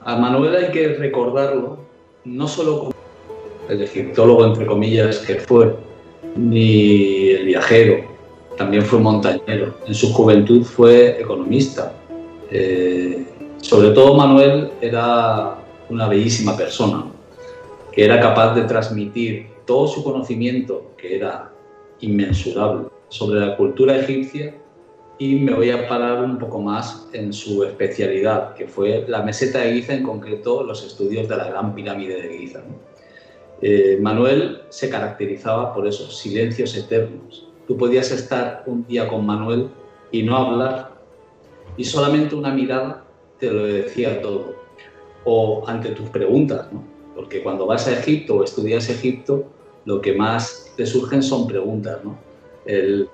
A Manuel hay que recordarlo no solo como el egiptólogo, entre comillas, que fue, ni el viajero, también fue montañero. En su juventud fue economista. Eh, sobre todo Manuel era una bellísima persona, que era capaz de transmitir todo su conocimiento, que era inmensurable, sobre la cultura egipcia y me voy a parar un poco más en su especialidad, que fue la meseta de Giza, en concreto los estudios de la Gran Pirámide de Giza. Eh, Manuel se caracterizaba por esos silencios eternos. Tú podías estar un día con Manuel y no hablar, y solamente una mirada te lo decía todo. O ante tus preguntas, ¿no? porque cuando vas a Egipto o estudias Egipto, lo que más te surgen son preguntas. ¿no? Él,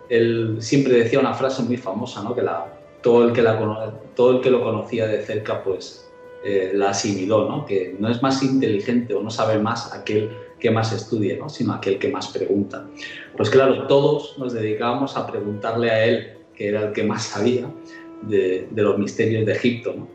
siempre decía una frase muy famosa, ¿no? que la, todo, el que la, todo el que lo conocía de cerca pues eh, la asimiló, ¿no? que no es más inteligente o no sabe más aquel que más estudia, ¿no? sino aquel que más pregunta. Pues claro, todos nos dedicábamos a preguntarle a él, que era el que más sabía de, los misterios de Egipto. ¿no?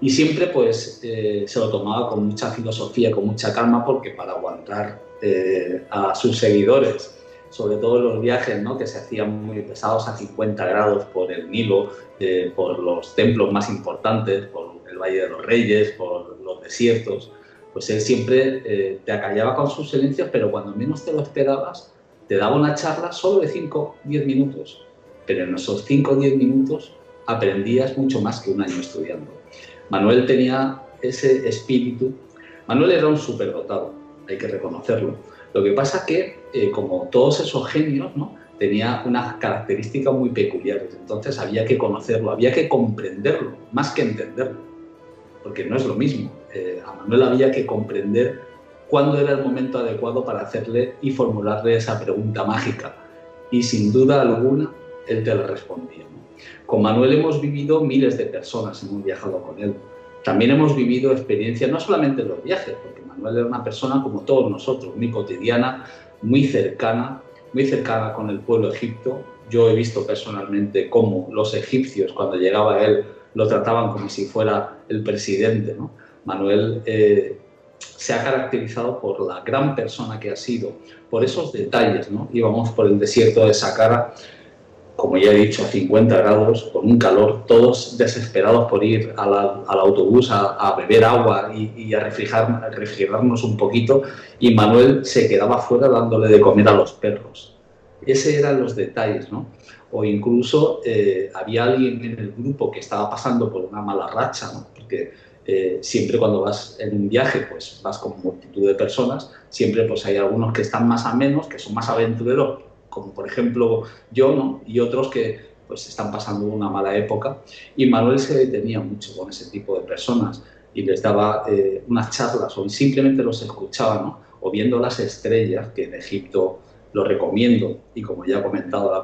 Y siempre pues eh, se lo tomaba con mucha filosofía, con mucha calma, porque para aguantar eh, a sus seguidores sobre todo los viajes ¿no? que se hacían muy pesados a 50 grados por el Nilo, eh, por los templos más importantes, por el Valle de los Reyes, por los desiertos, pues él siempre te acallaba con sus silencios, pero cuando menos te lo esperabas, te daba una charla solo de 5 10 minutos. Pero en esos 5 o 10 minutos aprendías mucho más que un año estudiando. Manuel tenía ese espíritu. Manuel era un superdotado, hay que reconocerlo lo que pasa que, eh, como todos esos genios, ¿no? tenía unas características muy peculiares. Entonces había que conocerlo, había que comprenderlo, más que entenderlo, porque no es lo mismo. Eh, a Manuel había que comprender cuándo era el momento adecuado para hacerle y formularle esa pregunta mágica. Y sin duda alguna, él te la respondía. Con Manuel hemos vivido miles de personas, hemos viajado con él. También hemos vivido experiencias, no solamente en los viajes, porque Manuel era una persona como todos nosotros, muy cotidiana, muy cercana, muy cercana con el pueblo egipto. Yo he visto personalmente cómo los egipcios, cuando llegaba él, lo trataban como si fuera el presidente. Manuel eh, se ha caracterizado por la gran persona que ha sido, por esos detalles. ¿no? Íbamos por el desierto de Saqqara como ya he dicho, a 50 grados, con un calor, todos desesperados por ir al autobús a, beber agua y, a, refrigerar, refrigerarnos un poquito, y Manuel se quedaba fuera dándole de comer a los perros. Esos eran los detalles, ¿no? O incluso eh, había alguien en el grupo que estaba pasando por una mala racha, ¿no? Porque eh, siempre cuando vas en un viaje, pues vas con multitud de personas, siempre pues hay algunos que están más a menos, que son más aventureros, como por ejemplo yo, ¿no? y otros que pues están pasando una mala época. Y Manuel se detenía mucho con ese tipo de personas y les daba eh, unas charlas o simplemente los escuchaba, ¿no? o viendo las estrellas, que en Egipto lo recomiendo, y como ya ha comentado la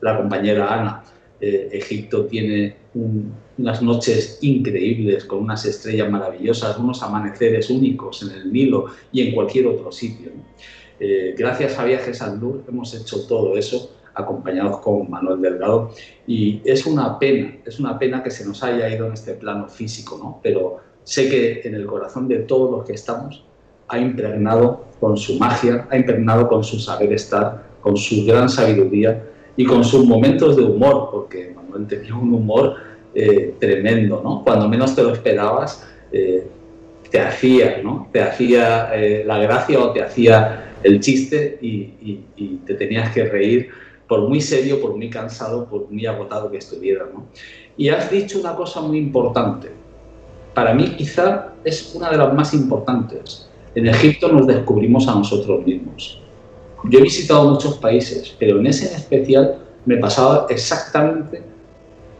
la compañera Ana, eh, Egipto tiene unas noches increíbles con unas estrellas maravillosas, unos amaneceres únicos en el Nilo y en cualquier otro sitio. Eh, gracias a Viajes al Nur hemos hecho todo eso acompañados con Manuel Delgado y es una pena, es una pena que se nos haya ido en este plano físico, ¿no? pero sé que en el corazón de todos los que estamos ha impregnado con su magia, ha impregnado con su saber estar, con su gran sabiduría y con sus momentos de humor, porque Manuel tenía un humor eh, tremendo, ¿no? Cuando menos te lo esperabas, eh, te hacía, ¿no? Te hacía la gracia o te hacía el chiste y, te tenías que reír por muy serio, por muy cansado, por muy agotado que estuviera. ¿no? Y has dicho una cosa muy importante. Para mí quizá es una de las más importantes. En Egipto nos descubrimos a nosotros mismos. Yo he visitado muchos países, pero en ese en especial me pasaba exactamente,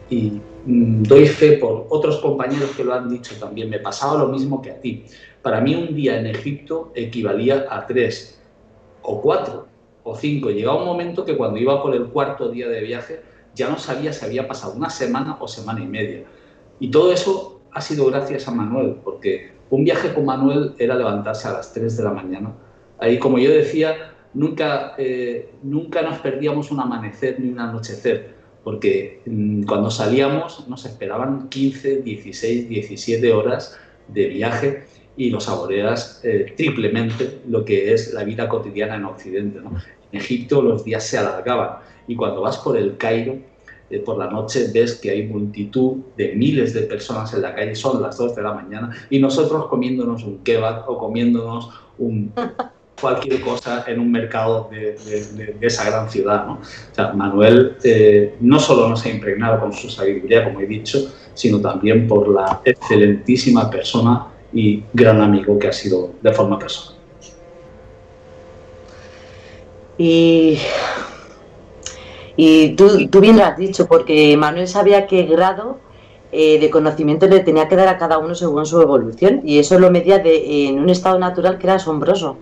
y mm, doy fe por otros compañeros que lo han dicho también, me pasaba lo mismo que a ti. Para mí un día en Egipto equivalía a tres o cuatro o cinco. Llegaba un momento que cuando iba por el cuarto día de viaje ya no sabía si había pasado una semana o semana y media. Y todo eso ha sido gracias a Manuel, porque un viaje con Manuel era levantarse a las 3 de la mañana. Ahí, como yo decía, nunca, eh, nunca nos perdíamos un amanecer ni un anochecer, porque mm, cuando salíamos nos esperaban 15, 16, 17 horas de viaje y lo saboreas eh, triplemente lo que es la vida cotidiana en Occidente. En Egipto los días se alargaban y cuando vas por el Cairo, eh, por la noche ves que hay multitud de miles de personas en la calle, son las 2 de la mañana, y nosotros comiéndonos un kebab o comiéndonos un, cualquier cosa en un mercado de, esa gran ciudad. ¿no? O sea, Manuel eh, no solo nos ha impregnado con su sabiduría, como he dicho, sino también por la excelentísima persona y gran amigo que ha sido de forma personal. Y, y tú, tú, bien lo has dicho, porque Manuel sabía qué grado eh, de conocimiento le tenía que dar a cada uno según su evolución, y eso lo medía de, en un estado natural que era asombroso.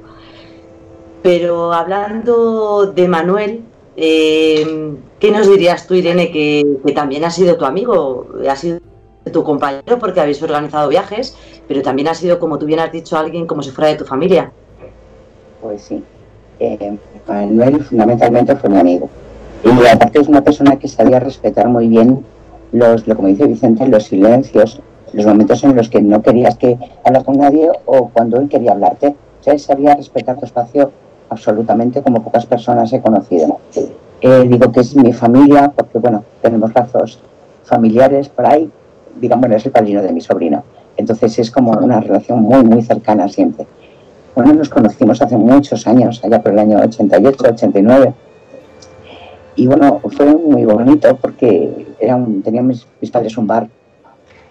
Pero hablando de Manuel, eh, ¿qué nos dirías tú, Irene, que, que, también ha sido tu amigo, ha sido tu compañero porque habéis organizado viajes, pero también ha sido, como tú bien has dicho, alguien como si fuera de tu familia? Pues sí, eh, Manuel fundamentalmente fue mi amigo. Y aparte es una persona que sabía respetar muy bien los, lo como dice Vicente, los silencios, los momentos en los que no querías que hablar con nadie o cuando él quería hablarte. O sea, él sabía respetar tu espacio absolutamente como pocas personas he conocido. Eh, digo que es mi familia porque, bueno, tenemos lazos familiares por ahí. Digamos, es el padrino de mi sobrino. Entonces es como una relación muy, muy cercana siempre. Bueno, nos conocimos hace muchos años, allá por el año 88, 89. Y bueno, fue muy bonito porque tenían mis, padres un bar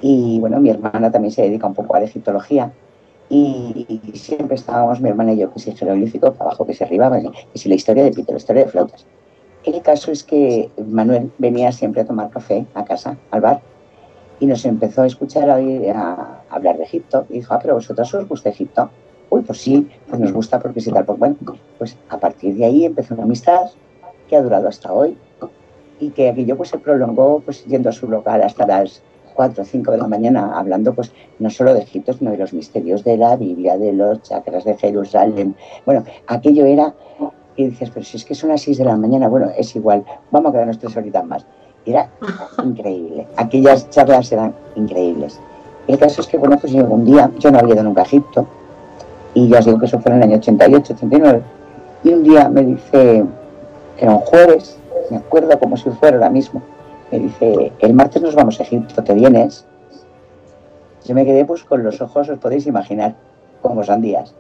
y bueno, mi hermana también se dedica un poco a la egiptología y, siempre estábamos, mi hermana y yo, que si jeroglífico, para abajo, que si arriba, que si la historia de Pito, la historia de flautas. El caso es que Manuel venía siempre a tomar café a casa, al bar, y nos empezó a escuchar a, hablar de Egipto y dijo, ah, pero vosotras os gusta Egipto. Uy, pues sí, pues nos gusta porque sí tal. Pues bueno, pues a partir de ahí empezó una amistad que ha durado hasta hoy y que aquello pues se prolongó pues yendo a su local hasta las 4 o 5 de la mañana hablando pues no solo de Egipto sino de los misterios de la Biblia, de los chakras de Jerusalén. Bueno, aquello era y dices, pero si es que son las 6 de la mañana, bueno, es igual, vamos a quedarnos tres horitas más. Era increíble. Aquellas charlas eran increíbles. El caso es que, bueno, pues llegó un día, yo no había ido nunca a Egipto, y ya os digo que eso fue en el año 88, 89. Y un día me dice, era un jueves, me acuerdo como si fuera ahora mismo, me dice, el martes nos vamos a Egipto, ¿te vienes? Yo me quedé pues con los ojos, os podéis imaginar, como sandías.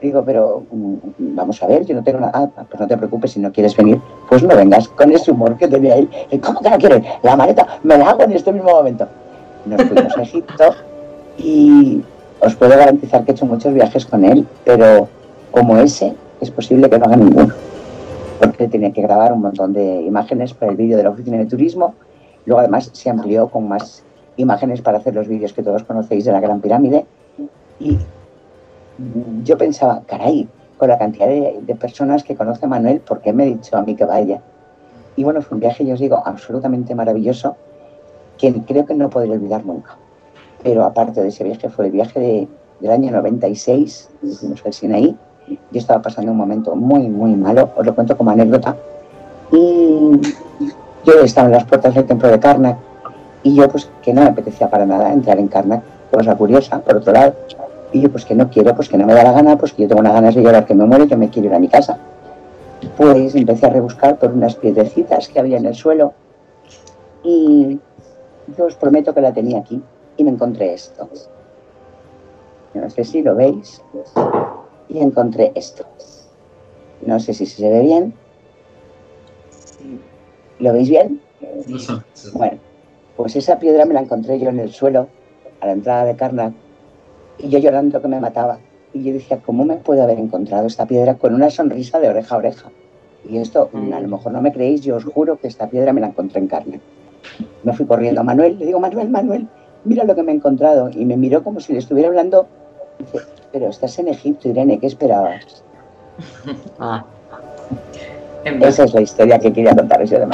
Digo, pero mm, vamos a ver, yo no tengo nada, ah, pues no te preocupes, si no quieres venir, pues no vengas con ese humor que tenía él. ¿Cómo que no quieres? La maleta me la hago en este mismo momento. Nos fuimos a Egipto y os puedo garantizar que he hecho muchos viajes con él, pero como ese es posible que no haga ninguno. Porque tenía que grabar un montón de imágenes para el vídeo de la oficina de turismo. Luego además se amplió con más imágenes para hacer los vídeos que todos conocéis de la Gran Pirámide. Y yo pensaba, caray, con la cantidad de, de personas que conoce Manuel, ¿por qué me ha dicho a mí que vaya? Y bueno, fue un viaje, yo os digo, absolutamente maravilloso, que creo que no podré olvidar nunca pero aparte de ese viaje fue el viaje del año 96, fuimos al Sinaí, yo estaba pasando un momento muy, muy malo, os lo cuento como anécdota, y yo estaba en las puertas del templo de Karnak, y yo pues que no me apetecía para nada entrar en Karnak, cosa curiosa, por otro lado, y yo pues que no quiero, pues que no me da la gana, pues que yo tengo unas ganas de llorar que me muero y que me quiero ir a mi casa. Pues empecé a rebuscar por unas piedrecitas que había en el suelo, y yo os prometo que la tenía aquí, y me encontré esto. No sé si lo veis. Y encontré esto. No sé si se ve bien. ¿Lo veis bien? Bueno, pues esa piedra me la encontré yo en el suelo, a la entrada de Karnak, y yo llorando que me mataba. Y yo decía, ¿cómo me puedo haber encontrado esta piedra con una sonrisa de oreja a oreja? Y esto, a lo mejor no me creéis, yo os juro que esta piedra me la encontré en Karnak. Me fui corriendo a Manuel, le digo, Manuel, Manuel, mira lo que me he encontrado. Y me miró como si le estuviera hablando. Dice, pero estás en Egipto, Irene, ¿qué esperabas? Ah. Esa es la historia que quería contaros yo de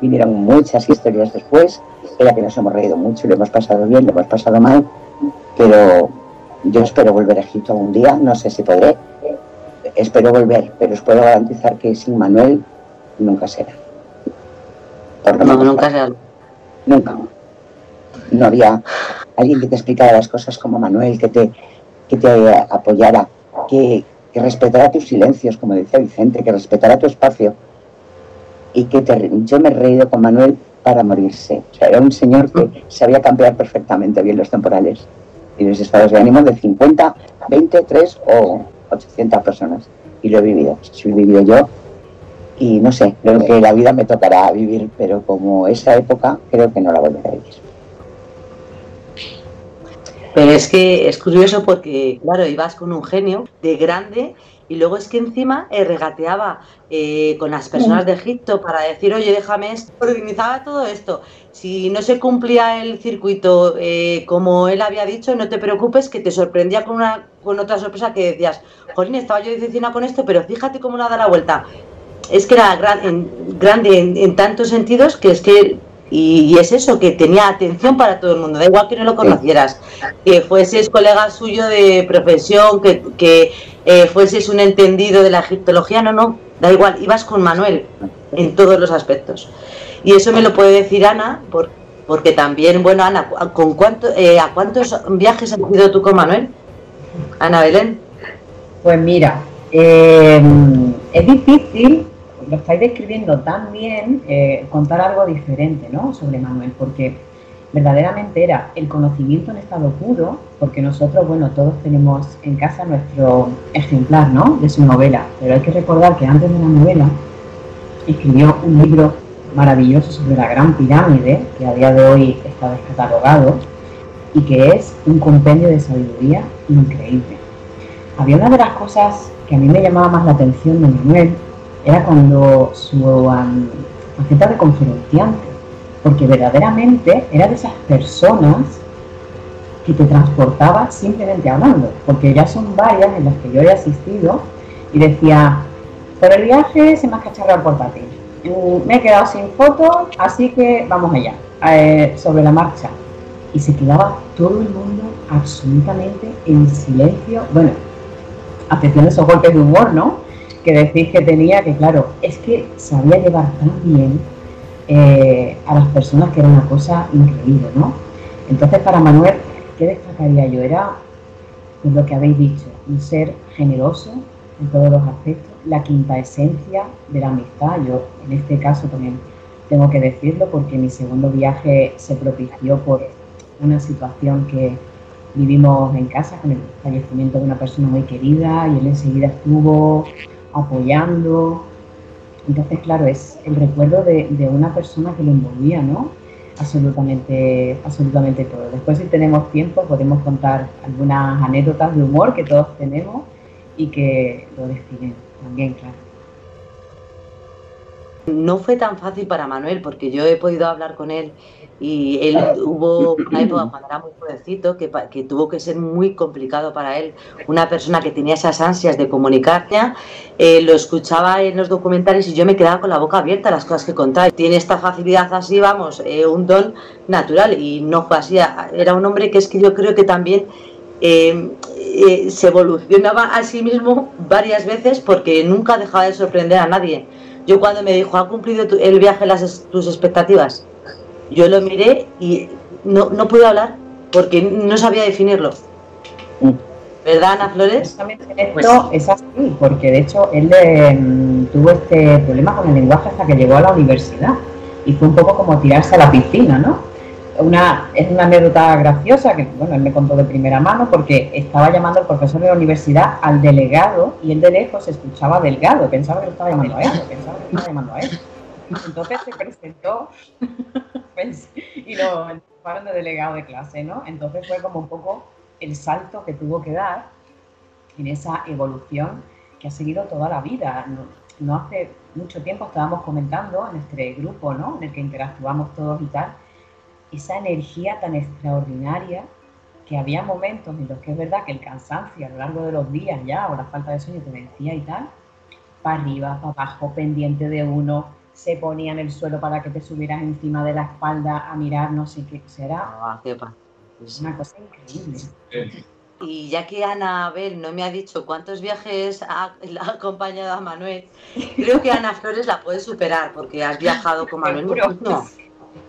vinieron muchas historias después, en la que nos hemos reído mucho, lo hemos pasado bien, lo hemos pasado mal, pero yo espero volver a Egipto un día, no sé si podré, espero volver, pero os puedo garantizar que sin Manuel nunca será. no, nunca será. Nunca. No había alguien que te explicara las cosas como Manuel, que te, que te apoyara, que, que respetara tus silencios, como decía Vicente, que respetara tu espacio. Y que yo me he reído con Manuel para morirse. O sea, era un señor que sabía cambiar perfectamente bien los temporales y los estados de ánimo de 50, 20, 3 o 800 personas. Y lo he vivido. Lo he vivido yo. Y no sé, creo que la vida me tocará vivir, pero como esa época, creo que no la volveré a vivir. Pero es que es curioso porque, claro, ibas con un genio de grande y luego es que encima eh, regateaba eh, con las personas de Egipto para decir, oye, déjame esto, organizaba todo esto. Si no se cumplía el circuito eh, como él había dicho, no te preocupes, que te sorprendía con, una, con otra sorpresa que decías, Jolín, estaba yo decepcionada con esto, pero fíjate cómo le ha dado la vuelta. Es que era grande en tantos sentidos que es que y, es eso, que tenía atención para todo el mundo, da igual que no lo conocieras, que fueses colega suyo de profesión, que, que eh, fueses un entendido de la egiptología, no, no, da igual, ibas con Manuel en todos los aspectos. Y eso me lo puede decir Ana, porque también, bueno, Ana, ¿con cuánto, eh, ¿a cuántos viajes has ido tú con Manuel? Ana Belén. Pues mira, eh, es difícil lo estáis describiendo tan bien, eh, contar algo diferente ¿no? sobre Manuel, porque verdaderamente era el conocimiento en estado puro, porque nosotros, bueno, todos tenemos en casa nuestro ejemplar ¿no? de su novela, pero hay que recordar que antes de la novela escribió un libro maravilloso sobre la Gran Pirámide, que a día de hoy está descatalogado, y que es un compendio de sabiduría increíble. Había una de las cosas que a mí me llamaba más la atención de Manuel, era cuando su faceta de conferenciante, porque verdaderamente era de esas personas que te transportaba simplemente hablando, porque ya son varias en las que yo he asistido y decía, por el viaje se me ha cacharrado el portátil, mm, me he quedado sin fotos, así que vamos allá, eh, sobre la marcha. Y se quedaba todo el mundo absolutamente en silencio, bueno, atención esos golpes de humor, ¿no? Que decís que tenía, que claro, es que sabía llevar tan bien eh, a las personas que era una cosa increíble, ¿no? Entonces, para Manuel, ¿qué destacaría yo? Era pues, lo que habéis dicho, un ser generoso en todos los aspectos, la quinta esencia de la amistad. Yo, en este caso, también tengo que decirlo porque mi segundo viaje se propició por una situación que vivimos en casa con el fallecimiento de una persona muy querida y él enseguida estuvo apoyando. Entonces, claro, es el recuerdo de, una persona que lo envolvía, ¿no? Absolutamente, absolutamente todo. Después, si tenemos tiempo, podemos contar algunas anécdotas de humor que todos tenemos y que lo definen también, claro. No fue tan fácil para Manuel porque yo he podido hablar con él y él hubo una época cuando era muy jovencito que, que, tuvo que ser muy complicado para él. Una persona que tenía esas ansias de comunicarse, eh, lo escuchaba en los documentales y yo me quedaba con la boca abierta a las cosas que contaba. Tiene esta facilidad así, vamos, eh, un don natural y no fue así. Era un hombre que es que yo creo que también eh, se evolucionaba a sí mismo varias veces porque nunca dejaba de sorprender a nadie. Yo cuando me dijo, ¿ha cumplido el viaje las, tus expectativas? Yo lo miré y no, no pude hablar porque no sabía definirlo. Mm. ¿Verdad, Ana Flores? Pues esto es así, porque de hecho él em, tuvo este problema con el lenguaje hasta que llegó a la universidad. Y fue un poco como tirarse a la piscina, ¿no? Una, es una anécdota graciosa que, bueno, él me contó de primera mano porque estaba llamando al profesor de la universidad al delegado y él de lejos escuchaba delgado, pensaba que lo estaba llamando a él, pensaba que lo estaba llamando a él. Entonces se presentó pues, y lo fueron de delegado de clase, ¿no? Entonces fue como un poco el salto que tuvo que dar en esa evolución que ha seguido toda la vida. No, hace mucho tiempo estábamos comentando en este grupo, ¿no? En el que interactuamos todos y tal, esa energía tan extraordinaria que había momentos en los que es verdad que el cansancio a lo largo de los días ya o la falta de sueño te vencía y tal, para arriba, para abajo, pendiente de uno, se ponía en el suelo para que te subieras encima de la espalda a mirar no sé qué será. Ah, qué pa- Es una cosa increíble. Y ya que Ana Abel no me ha dicho cuántos viajes ha, acompañado a Manuel, creo que Ana Flores la puede superar porque has viajado con Manuel Seguro. muchísimo.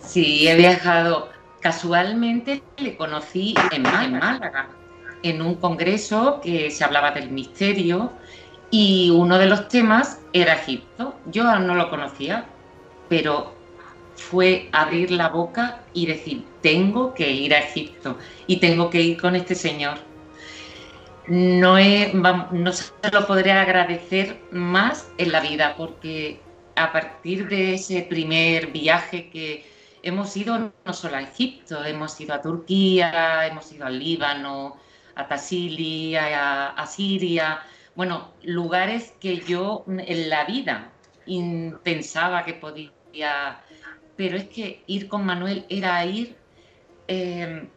Sí, he viajado. Casualmente le conocí en Málaga, en un congreso que se hablaba del misterio y uno de los temas era Egipto. Yo no lo conocía, pero fue abrir la boca y decir, tengo que ir a Egipto y tengo que ir con este señor. No, no se lo podré agradecer más en la vida porque a partir de ese primer viaje que hemos ido no solo a Egipto, hemos ido a Turquía, hemos ido al Líbano, a Tassili, a, a Siria, bueno, lugares que yo en la vida pensaba que podía, pero es que ir con Manuel era ir eh,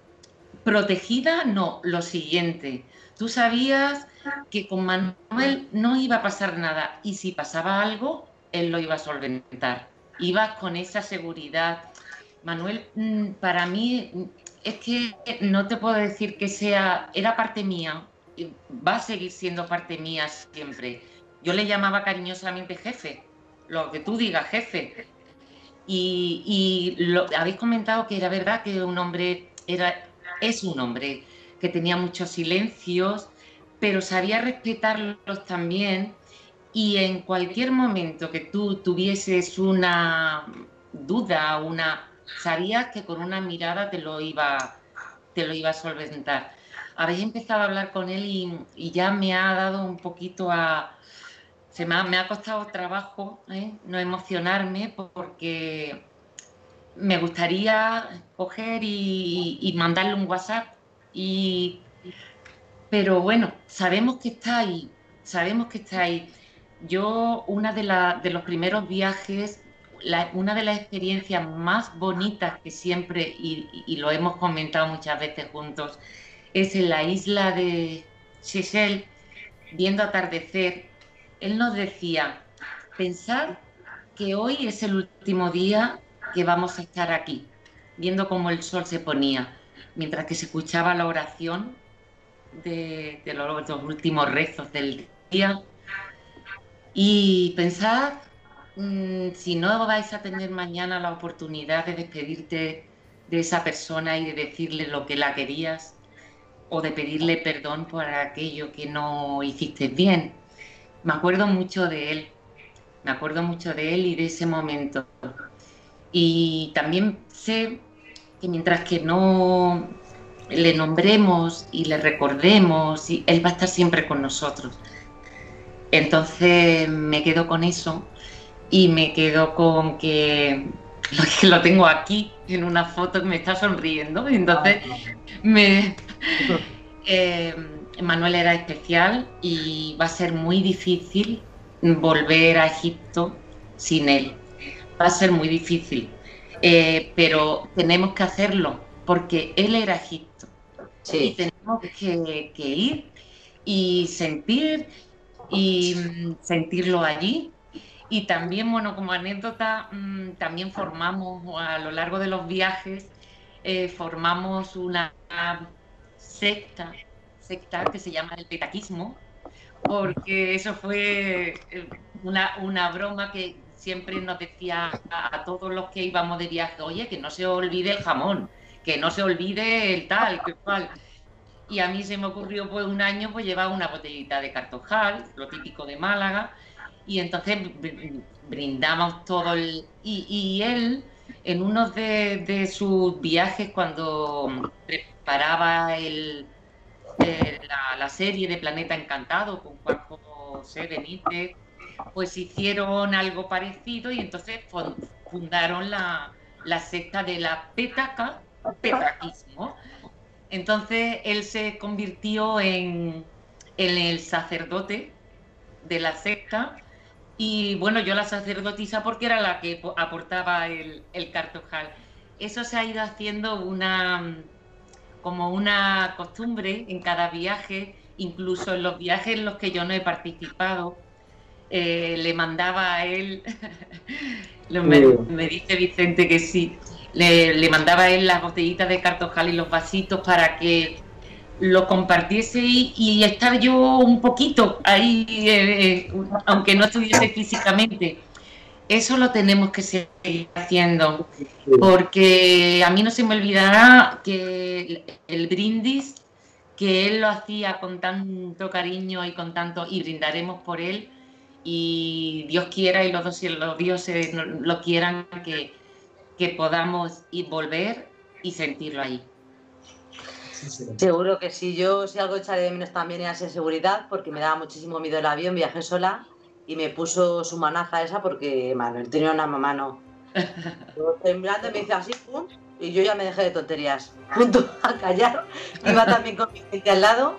protegida, no, lo siguiente, tú sabías que con Manuel no iba a pasar nada y si pasaba algo, él lo iba a solventar. Ibas con esa seguridad. Manuel, mm, para mí es que no te puedo decir que sea, era parte mía, va a seguir siendo parte mía siempre. Yo le llamaba cariñosamente jefe, lo que tú digas, jefe. Y, habéis comentado que era verdad que un hombre era, es un hombre que tenía muchos silencios, pero sabía respetarlos también y en cualquier momento que tú tuvieses una duda, una sabías que con una mirada te lo iba, te lo iba a solventar. Habéis empezado a hablar con él y, ya me ha dado un poquito a... Se me ha, me ha costado trabajo ¿eh? no emocionarme porque me gustaría coger y, mandarle un WhatsApp y pero bueno, sabemos que está ahí, sabemos que está ahí. Yo, una de, la, de los primeros viajes, una de las experiencias más bonitas que siempre, y lo hemos comentado muchas veces juntos, es en la isla de Seychelles, viendo atardecer. Él nos decía, pensad que hoy es el último día que vamos a estar aquí, viendo cómo el sol se ponía, mientras que se escuchaba la oración de, de los, últimos rezos del día. Y pensad, mm, si no vais a tener mañana la oportunidad de despedirte de esa persona y de decirle lo que la querías, o de pedirle perdón por aquello que no hiciste bien. Me acuerdo mucho de él, me acuerdo mucho de él y de ese momento. Y también sé que mientras que no le nombremos y le recordemos, y él va a estar siempre con nosotros. Entonces me quedo con eso y me quedo con que lo, que lo tengo aquí en una foto que me está sonriendo. y Entonces me, eh, Manuel era especial y va a ser muy difícil volver a Egipto sin él. Va a ser muy difícil, Eh, pero tenemos que hacerlo porque él era Egipto y Sí, tenemos que, que ir y sentir y mm, sentirlo allí. Y también, bueno, como anécdota, mm, también formamos a lo largo de los viajes, eh, formamos una secta, secta que se llama el petaquismo, porque eso fue eh, una, una broma que siempre nos decía a, todos los que íbamos de viaje, oye, que no se olvide el jamón, que no se olvide el tal, que cual. Y a mí se me ocurrió pues un año pues llevar una botellita de cartojal, lo típico de Málaga, y entonces br- brindamos todo el... Y, y él, en uno de, sus viajes, cuando preparaba eh, la, serie de Planeta Encantado con Juan José Benítez, pues hicieron algo parecido y entonces fun- fundaron la, secta de la petaca, petaquismo. Entonces él se convirtió en el sacerdote de la secta y bueno, yo la sacerdotisa porque era la que po- aportaba el, el cartojal. Eso se ha ido haciendo una como una costumbre en cada viaje, incluso en los viajes en los que yo no he participado. eh, le mandaba a él, me, dice Vicente que sí, le, mandaba a él las botellitas de cartojal y los vasitos para que lo compartiese y, estar yo un poquito ahí, eh, eh, aunque no estuviese físicamente. Eso lo tenemos que seguir haciendo, porque a mí no se me olvidará que el brindis, que él lo hacía con tanto cariño y con tanto, y brindaremos por él, y Dios quiera y los, dos, los dioses lo quieran, que, que podamos ir volver y sentirlo ahí. Seguro que sí, yo si algo echaré de menos también era esa seguridad, porque me daba muchísimo miedo el avión, viajé sola y me puso su manaza esa porque Manuel tenía una mano. Temblando me dice así, pum, y yo ya me dejé de tonterías. Punto a callar. Iba también con mi gente al lado.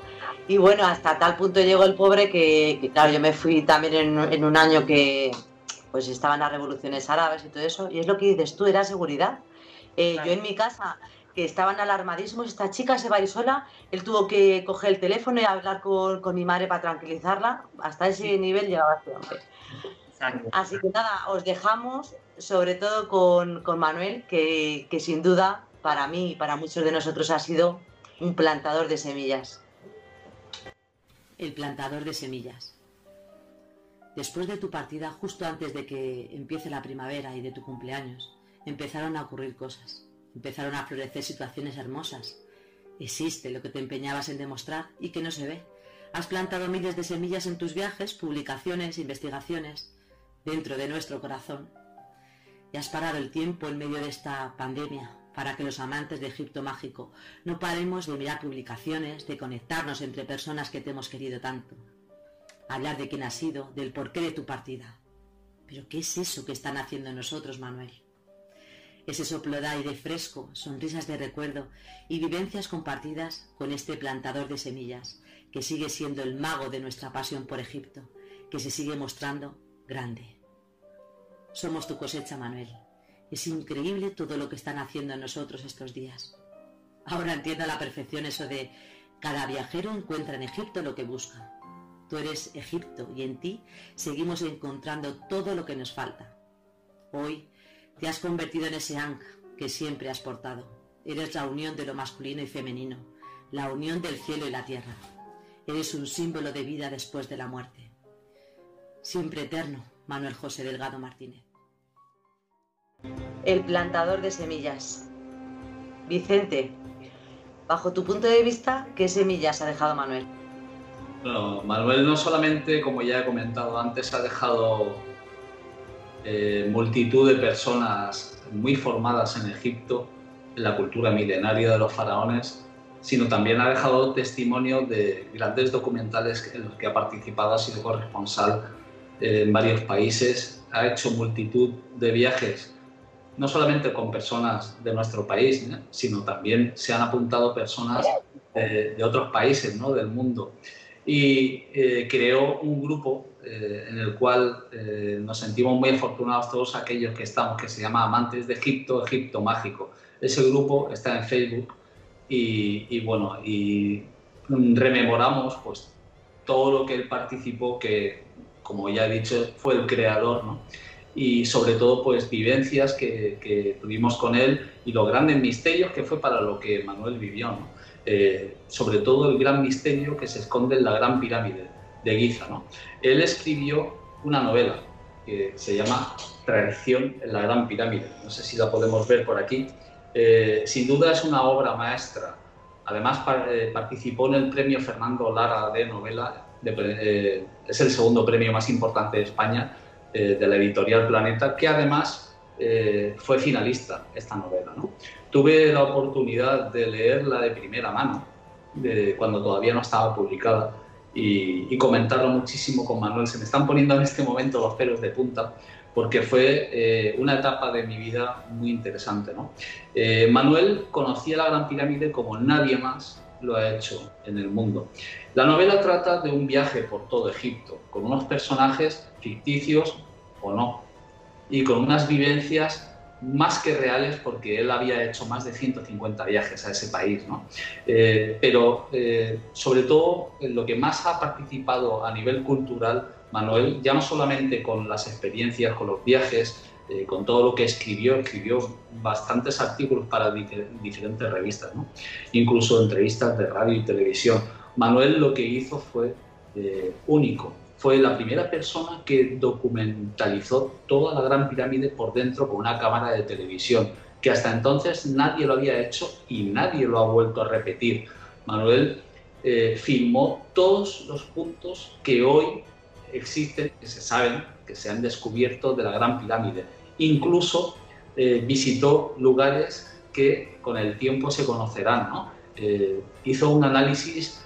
Y bueno, hasta tal punto llegó el pobre que, claro, yo me fui también en, un año que pues estaban las revoluciones árabes y todo eso. Y es lo que dices tú, era seguridad. Eh, yo en mi casa, que estaban alarmadísimos, esta chica se va a ir sola, él tuvo que coger el teléfono y hablar con, con mi madre para tranquilizarla. Hasta ese nivel llegaba este hombre. Así que nada, os dejamos sobre todo con, con Manuel, que, que sin duda para mí y para muchos de nosotros ha sido un plantador de semillas. El plantador de semillas. Después de tu partida, justo antes de que empiece la primavera y de tu cumpleaños, empezaron a ocurrir cosas. Empezaron a florecer situaciones hermosas. Existe lo que te empeñabas en demostrar y que no se ve. Has plantado miles de semillas en tus viajes, publicaciones, investigaciones, dentro de nuestro corazón. Y has parado el tiempo en medio de esta pandemia para que los amantes de Egipto mágico no paremos de mirar publicaciones, de conectarnos entre personas que te hemos querido tanto. Hablar de quién has sido, del porqué de tu partida. Pero ¿qué es eso que están haciendo nosotros, Manuel? Ese soplo de aire fresco, sonrisas de recuerdo y vivencias compartidas con este plantador de semillas, que sigue siendo el mago de nuestra pasión por Egipto, que se sigue mostrando grande. Somos tu cosecha, Manuel. Es increíble todo lo que están haciendo nosotros estos días. Ahora entiendo a la perfección eso de cada viajero encuentra en Egipto lo que busca. Tú eres Egipto y en ti seguimos encontrando todo lo que nos falta. Hoy te has convertido en ese ancla que siempre has portado. Eres la unión de lo masculino y femenino, la unión del cielo y la tierra. Eres un símbolo de vida después de la muerte. Siempre eterno, Manuel José Delgado Martínez. El plantador de semillas. Vicente, bajo tu punto de vista, ¿qué semillas ha dejado Manuel? Bueno, Manuel no solamente, como ya he comentado antes, ha dejado eh, multitud de personas muy formadas en Egipto, en la cultura milenaria de los faraones, sino también ha dejado testimonio de grandes documentales en los que ha participado, ha sido corresponsal en varios países, ha hecho multitud de viajes, no solamente con personas de nuestro país, sino también se han apuntado personas de, otros países ¿no? del mundo. Y eh, creó un grupo eh, en el cual eh, nos sentimos muy afortunados todos aquellos que estamos, que se llama Amantes de Egipto, Egipto Mágico. Ese grupo está en Facebook y, y bueno, y rememoramos pues todo lo que él participó, que como ya he dicho, fue el creador, ¿no? y sobre todo pues vivencias que, que, tuvimos con él y los grandes misterios que fue para lo que Manuel vivió, ¿no? eh, sobre todo el gran misterio que se esconde en la Gran Pirámide de Giza. ¿no? Él escribió una novela que se llama Tradición en la Gran Pirámide, no sé si la podemos ver por aquí, eh, sin duda es una obra maestra, además eh, participó en el premio Fernando Lara de novela eh, es el segundo premio más importante de España de la editorial Planeta, que además fue finalista esta novela. Tuve la oportunidad de leerla de primera mano, cuando todavía no estaba publicada, y, comentarlo muchísimo con Manuel. Se me están poniendo en este momento los pelos de punta, porque fue una etapa de mi vida muy interesante. Manuel conocía la Gran Pirámide como nadie más lo ha hecho en el mundo. La novela trata de un viaje por todo Egipto, con unos personajes ficticios o no, y con unas vivencias más que reales porque él había hecho más de 150 viajes a ese país, ¿no? Eh, pero eh, sobre todo lo que más ha participado a nivel cultural Manuel, ya no solamente con las experiencias, con los viajes, eh, con todo lo que escribió, escribió bastantes artículos para diferentes revistas, ¿no? incluso entrevistas de radio y televisión. Manuel lo que hizo fue único, fue la primera persona que documentalizó toda la Gran Pirámide por dentro con una cámara de televisión, que hasta entonces nadie lo había hecho y nadie lo ha vuelto a repetir. Manuel eh, filmó todos los puntos que hoy existen, que se saben, que se han descubierto de la Gran Pirámide. Incluso eh, visitó lugares que con el tiempo se conocerán. Eh, hizo un análisis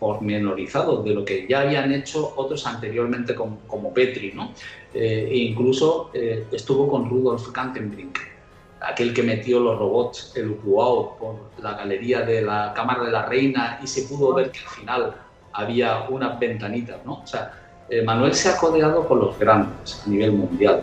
pormenorizado de lo que ya habían hecho otros anteriormente como, Petri, ¿no? Eh, e incluso eh, estuvo con Rudolf Kantenbrink, aquel que metió los robots, el Ukuao, por la galería de la Cámara de la Reina y se pudo ver que al final había unas ventanitas, ¿no? O sea, eh, Manuel se ha codeado con los grandes a nivel mundial,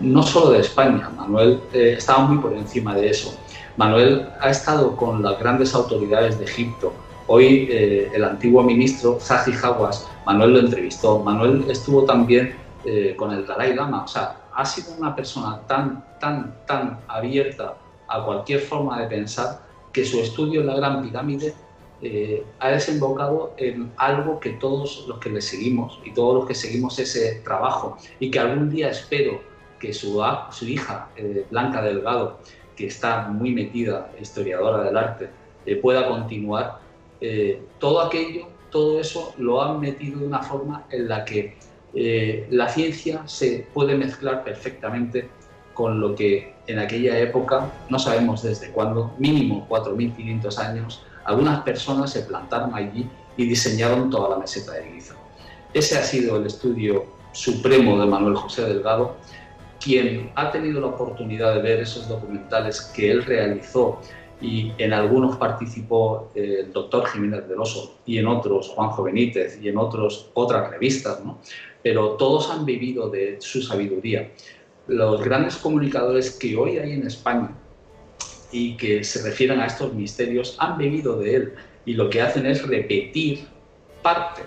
no solo de España, Manuel estaba muy por encima de eso. Manuel ha estado con las grandes autoridades de Egipto, Hoy eh, el antiguo ministro Zahi Hawass, Manuel lo entrevistó. Manuel estuvo también eh, con el Dalai Lama. O sea, ha sido una persona tan, tan, tan abierta a cualquier forma de pensar que su estudio en la Gran Pirámide eh, ha desembocado en algo que todos los que le seguimos y todos los que seguimos ese trabajo y que algún día espero que su, su hija, Blanca Delgado, que está muy metida, historiadora del arte, pueda continuar eh, todo aquello, todo eso lo han metido de una forma en la que eh, la ciencia se puede mezclar perfectamente con lo que en aquella época, no sabemos desde cuándo, mínimo 4.500 años, algunas personas se plantaron allí y diseñaron toda la meseta de Giza. Ese ha sido el estudio supremo de Manuel José Delgado, quien ha tenido la oportunidad de ver esos documentales que él realizó y en algunos participó eh, el doctor Jiménez del Oso y en otros Juanjo Benítez y en otros otras revistas, ¿no? pero todos han vivido de su sabiduría. Los grandes comunicadores que hoy hay en España y que se refieren a estos misterios han bebido de él y lo que hacen es repetir parte,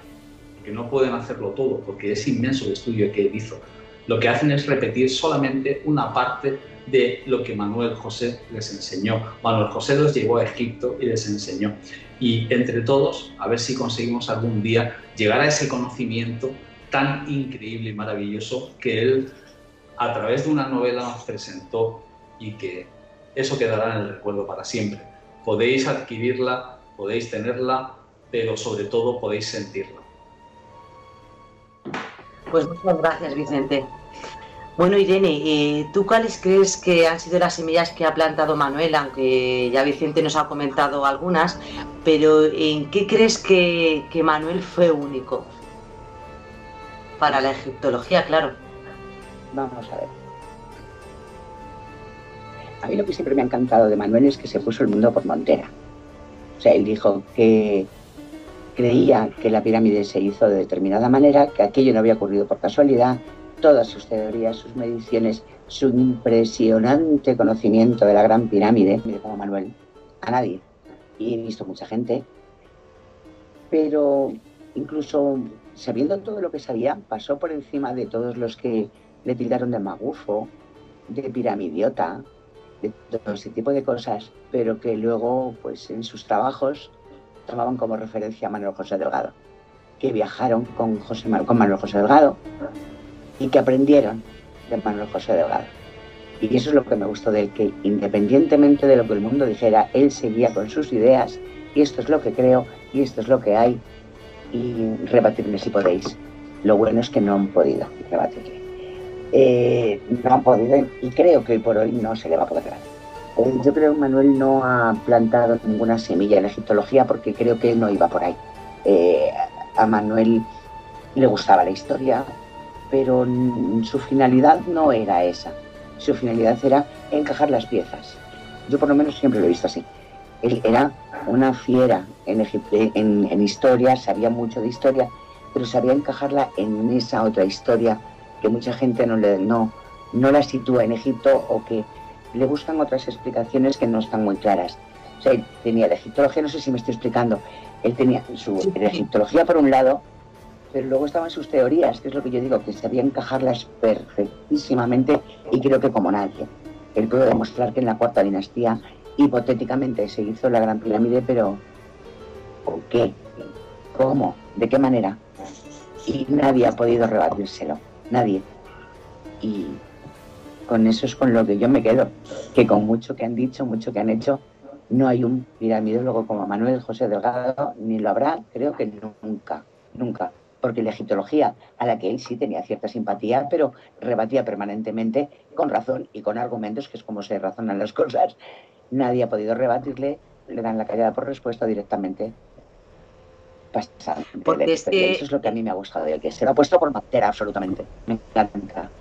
que no pueden hacerlo todo porque es inmenso el estudio que él hizo. Lo que hacen es repetir solamente una parte de lo que Manuel José les enseñó. Manuel José los llevó a Egipto y les enseñó. Y entre todos, a ver si conseguimos algún día llegar a ese conocimiento tan increíble y maravilloso que él a través de una novela nos presentó y que eso quedará en el recuerdo para siempre. Podéis adquirirla, podéis tenerla, pero sobre todo podéis sentirla. Pues muchas gracias, Vicente. Bueno, Irene, eh, ¿tú cuáles crees que han sido las semillas que ha plantado Manuel? Aunque ya Vicente nos ha comentado algunas, pero ¿en qué crees que, Manuel fue único? Para la egiptología, claro. Vamos a ver. A mí lo que siempre me ha encantado de Manuel es que se puso el mundo por montera. O sea, él dijo que creía que la pirámide se hizo de determinada manera, que aquello no había ocurrido por casualidad, todas sus teorías, sus mediciones, su impresionante conocimiento de la Gran Pirámide, como Manuel, a nadie. Y he visto mucha gente, pero incluso sabiendo todo lo que sabía, pasó por encima de todos los que le tildaron de magufo, de piramidiota, de todo ese tipo de cosas, pero que luego, pues en sus trabajos, tomaban como referencia a Manuel José Delgado, que viajaron con, José, con Manuel José Delgado, y que aprendieron de Manuel José Delgado. Y eso es lo que me gustó de él, que independientemente de lo que el mundo dijera, él seguía con sus ideas y esto es lo que creo y esto es lo que hay y rebatirme si podéis. Lo bueno es que no han podido rebatirle. Eh, no han podido y creo que por hoy no se le va a poder dar. Eh, yo creo que Manuel no ha plantado ninguna semilla en egiptología porque creo que no iba por ahí. Eh, a Manuel le gustaba la historia, pero su finalidad no era esa. Su finalidad era encajar las piezas. Yo por lo menos siempre lo he visto así. Él era una fiera en, en, historia, sabía mucho de historia, pero sabía encajarla en esa otra historia que mucha gente no, le, no, no la sitúa en Egipto o que le buscan otras explicaciones que no están muy claras. O sea, tenía la egiptología, no sé si me estoy explicando, él tenía su egiptología por un lado, pero luego estaban sus teorías, que es lo que yo digo, que sabía encajarlas perfectísimamente y creo que como nadie. Él pudo demostrar que en la cuarta dinastía hipotéticamente se hizo la Gran Pirámide, pero ¿por qué? ¿Cómo? ¿De qué manera? Y nadie ha podido rebatírselo, nadie. Y con eso es con lo que yo me quedo, que con mucho que han dicho, mucho que han hecho, no hay un piramidólogo como Manuel José Delgado, ni lo habrá, creo que nunca, nunca porque la egiptología, a la que él sí tenía cierta simpatía, pero rebatía permanentemente con razón y con argumentos, que es como se razonan las cosas, nadie ha podido rebatirle, le dan la callada por respuesta directamente. Porque Eso es lo que a mí me ha gustado de él, que se lo ha puesto por materia absolutamente. Me encanta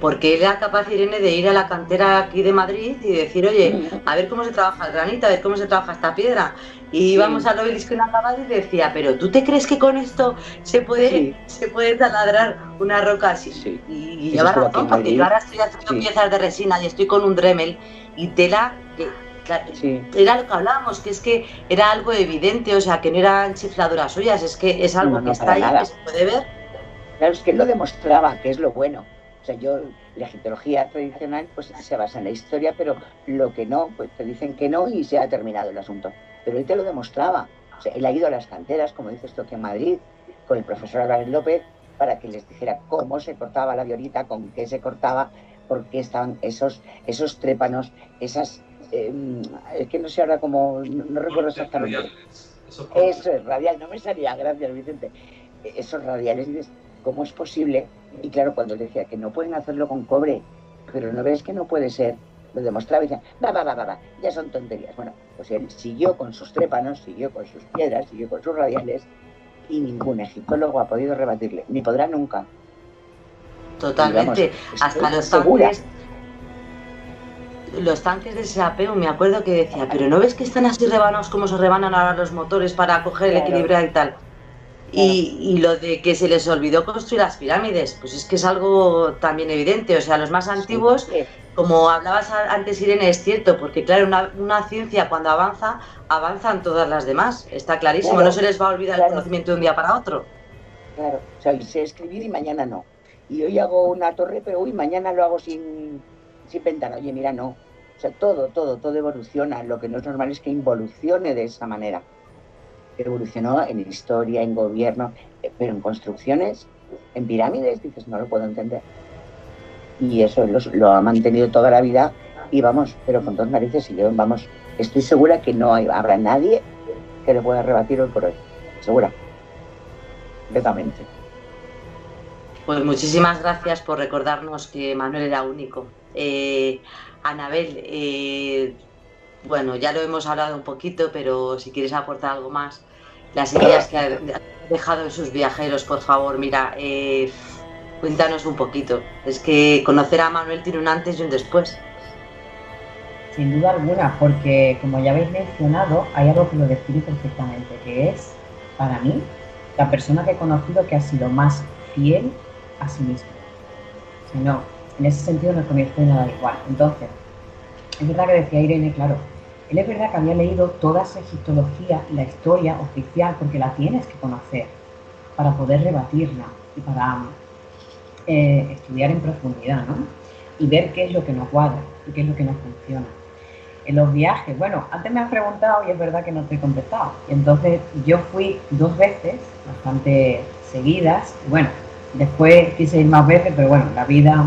porque él era capaz, Irene, de ir a la cantera aquí de Madrid y decir, oye, a ver cómo se trabaja el granito, a ver cómo se trabaja esta piedra. Y íbamos al obelisco en acabado y decía, pero ¿tú te crees que con esto se puede, se puede taladrar una roca así? Sí. Y, lleva razón, porque yo ahora estoy haciendo piezas de resina y estoy con un Dremel y tela que era lo que hablábamos, que es que era algo evidente, o sea, que no eran chifladuras suyas, es que es algo que está ahí, que se puede ver. Claro, es que él lo demostraba, que es lo bueno. O sea, yo, la egiptología tradicional pues se basa en la historia, pero lo que no, pues te dicen que no y se ha terminado el asunto. Pero él te lo demostraba. O sea, él ha ido a las canteras, como dices tú aquí en Madrid, con el profesor Álvarez López, para que les dijera cómo se cortaba la violita, con qué se cortaba, por qué estaban esos, esos trépanos, esas... Em, es que no sé ahora cómo, no, recuerdo exactamente. Eso es radial, no me salía, gracias Vicente. Esos radiales, dices, ¿cómo es posible? Y claro, cuando le decía que no pueden hacerlo con cobre, pero no ves que no puede ser, lo demostraba y decía, va, va, va, va, va, ya son tonterías. Bueno, pues él siguió con sus trépanos, siguió con sus piedras, siguió con sus radiales y ningún egiptólogo ha podido rebatirle, ni podrá nunca. Totalmente, hasta los tanques, los tanques de sapeo, me acuerdo que decía, pero ¿no ves que están así rebanados como se rebanan ahora los motores para coger el equilibrio y tal? Y, lo de que se les olvidó construir las pirámides, pues es que es algo también evidente. O sea, los más antiguos, como hablabas antes, Irene, es cierto, porque claro, una, ciencia cuando avanza, avanzan todas las demás. Está clarísimo, no se les va a olvidar el conocimiento de un día para otro. Claro, o sea, sé escribir y mañana no. Y hoy hago una torre, pero hoy mañana lo hago sin, sin ventana. Oye, mira, no. O sea, todo, todo, todo evoluciona. Lo que no es normal es que involucione de esa manera evolucionó en historia, en gobierno, eh, pero en construcciones, en pirámides, dices, no lo puedo entender. Y eso lo, ha mantenido toda la vida y vamos, pero con dos narices y yo, vamos, estoy segura que no habrá nadie que le pueda rebatir hoy por hoy. Segura. Completamente. Pues muchísimas gracias por recordarnos que Manuel era único. Eh, Anabel, eh, bueno, ya lo hemos hablado un poquito, pero si quieres aportar algo más, las ideas que ha dejado en sus viajeros, por favor, mira, eh, cuéntanos un poquito. Es que conocer a Manuel tiene un antes y un después. Sin duda alguna, porque como ya habéis mencionado, hay algo que lo define perfectamente, que es, para mí, la persona que he conocido que ha sido más fiel a sí mismo. Si no, en ese sentido no convierte nada igual. Entonces, es verdad que decía Irene, claro, él es verdad que había leído toda esa egiptología y la historia oficial, porque la tienes que conocer para poder rebatirla y para eh, estudiar en profundidad, ¿no? Y ver qué es lo que nos cuadra y qué es lo que nos funciona. En los viajes, bueno, antes me has preguntado y es verdad que no te he contestado. Y entonces yo fui dos veces, bastante seguidas. Bueno, después quise ir más veces, pero bueno, la vida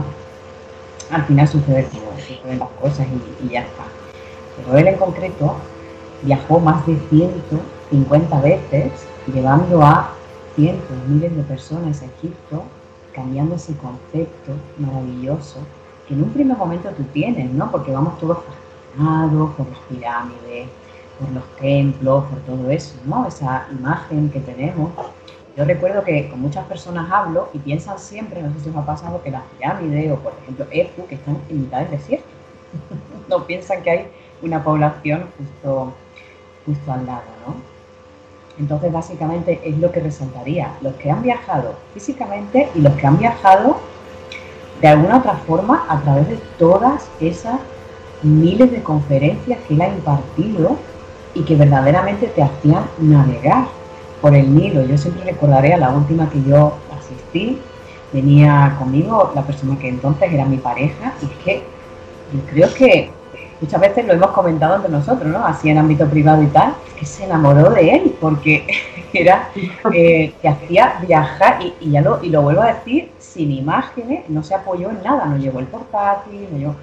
al final sucede como suceden las cosas y ya está pero él en concreto viajó más de 150 veces, llevando a cientos, miles de personas a Egipto, cambiando ese concepto maravilloso que en un primer momento tú tienes, ¿no? Porque vamos todos fascinados por las pirámides, por los templos, por todo eso, ¿no? Esa imagen que tenemos. Yo recuerdo que con muchas personas hablo y piensan siempre, no sé si os ha pasado, que las pirámides o por ejemplo Efu, que están en mitad del desierto. no piensan que hay una población justo, justo al lado, ¿no? Entonces, básicamente es lo que resaltaría. Los que han viajado físicamente y los que han viajado de alguna otra forma, a través de todas esas miles de conferencias que él ha impartido y que verdaderamente te hacían navegar por el Nilo. Yo siempre recordaré a la última que yo asistí, venía conmigo la persona que entonces era mi pareja y es que yo creo que muchas veces lo hemos comentado entre nosotros, ¿no? Así en ámbito privado y tal, es que se enamoró de él porque era eh, que hacía viajar y, ya lo, y lo vuelvo a decir sin imágenes, no se apoyó en nada, no llevó el portátil, no llevó...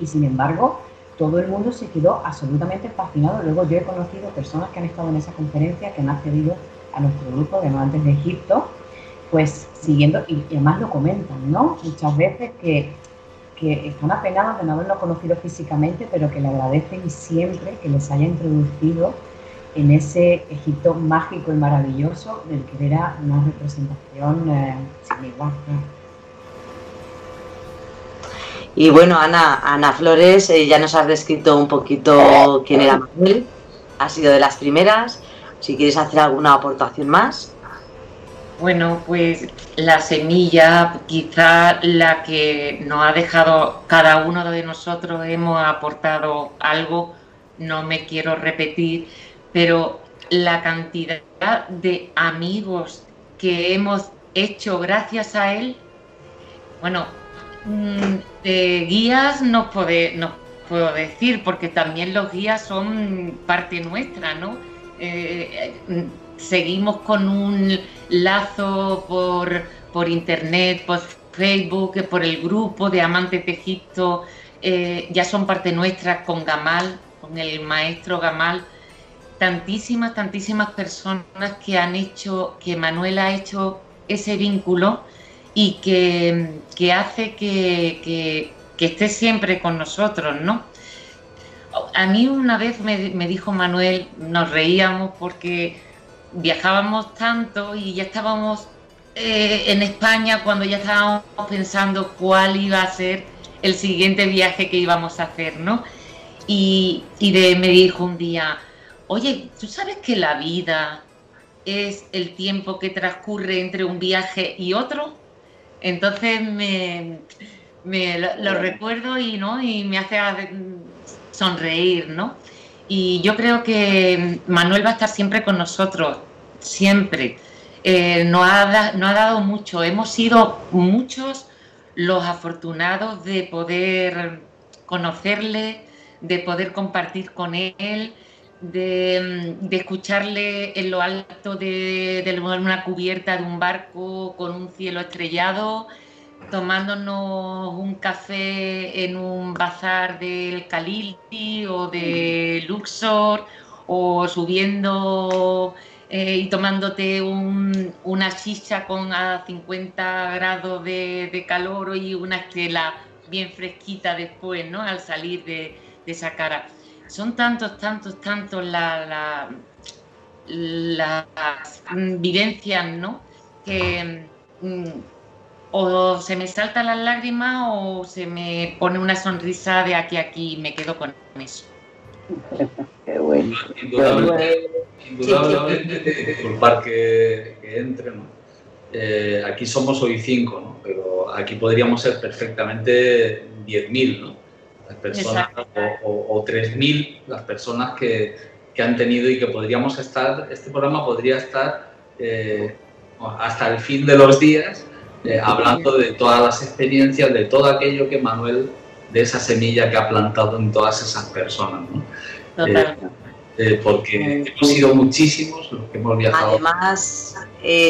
Y sin embargo, todo el mundo se quedó absolutamente fascinado. Luego yo he conocido personas que han estado en esa conferencia, que han accedido a nuestro grupo de antes de Egipto, pues siguiendo, y, además lo comentan, ¿no? Muchas veces que, que están apenados de no haberlo conocido físicamente, pero que le agradecen siempre que les haya introducido en ese Egipto mágico y maravilloso del que era una representación eh, sin igual. Y bueno, Ana, Ana Flores, eh, ya nos has descrito un poquito quién era Manuel, ha sido de las primeras. Si quieres hacer alguna aportación más. Bueno, pues la semilla, quizá la que nos ha dejado cada uno de nosotros, hemos aportado algo, no me quiero repetir, pero la cantidad de amigos que hemos hecho gracias a él, bueno, Mm, de guías no, puedo decir, porque también los guías son parte nuestra, ¿no? Eh, eh, seguimos con un lazo por, por internet, por Facebook, por el grupo de Amantes de Egipto, eh, ya son parte nuestra con Gamal, con el maestro Gamal. Tantísimas, tantísimas personas que han hecho, que Manuel ha hecho ese vínculo y que, hace que, esté siempre con nosotros, ¿no? A mí una vez me, dijo Manuel, nos reíamos porque viajábamos tanto y ya estábamos eh, en España cuando ya estábamos pensando cuál iba a ser el siguiente viaje que íbamos a hacer, ¿no? Y, y de, me dijo un día, oye, ¿tú sabes que la vida es el tiempo que transcurre entre un viaje y otro? Entonces me, lo, recuerdo y, ¿no? y me hace sonreír, ¿no? Y yo creo que Manuel va a estar siempre con nosotros, siempre. Eh, nos, ha, ha dado mucho, hemos sido muchos los afortunados de poder conocerle, de poder compartir con él, de, escucharle en lo alto de, una cubierta de un barco con un cielo estrellado, tomándonos un café en un bazar del Calilti o de Luxor, o subiendo eh, y tomándote una chicha con a 50 grados de, calor y una estrella bien fresquita después, ¿no? Al salir de, de esa cara son tantos, tantos, tantos las vivencias, ¿no? Que mm, o se me saltan las lágrimas o se me pone una sonrisa de aquí a aquí y me quedo con eso. Qué bueno. Indudablemente, disculpar que, que entre, ¿no? Eh, aquí somos hoy cinco, ¿no? Pero aquí podríamos ser perfectamente 10.000, ¿no? personas o, o, 3.000 las personas que, que, han tenido y que podríamos estar, este programa podría estar eh, hasta el fin de los días eh, hablando de todas las experiencias, de todo aquello que Manuel, de esa semilla que ha plantado en todas esas personas. ¿no? Eh, porque hemos sido muchísimos los que hemos viajado. Además,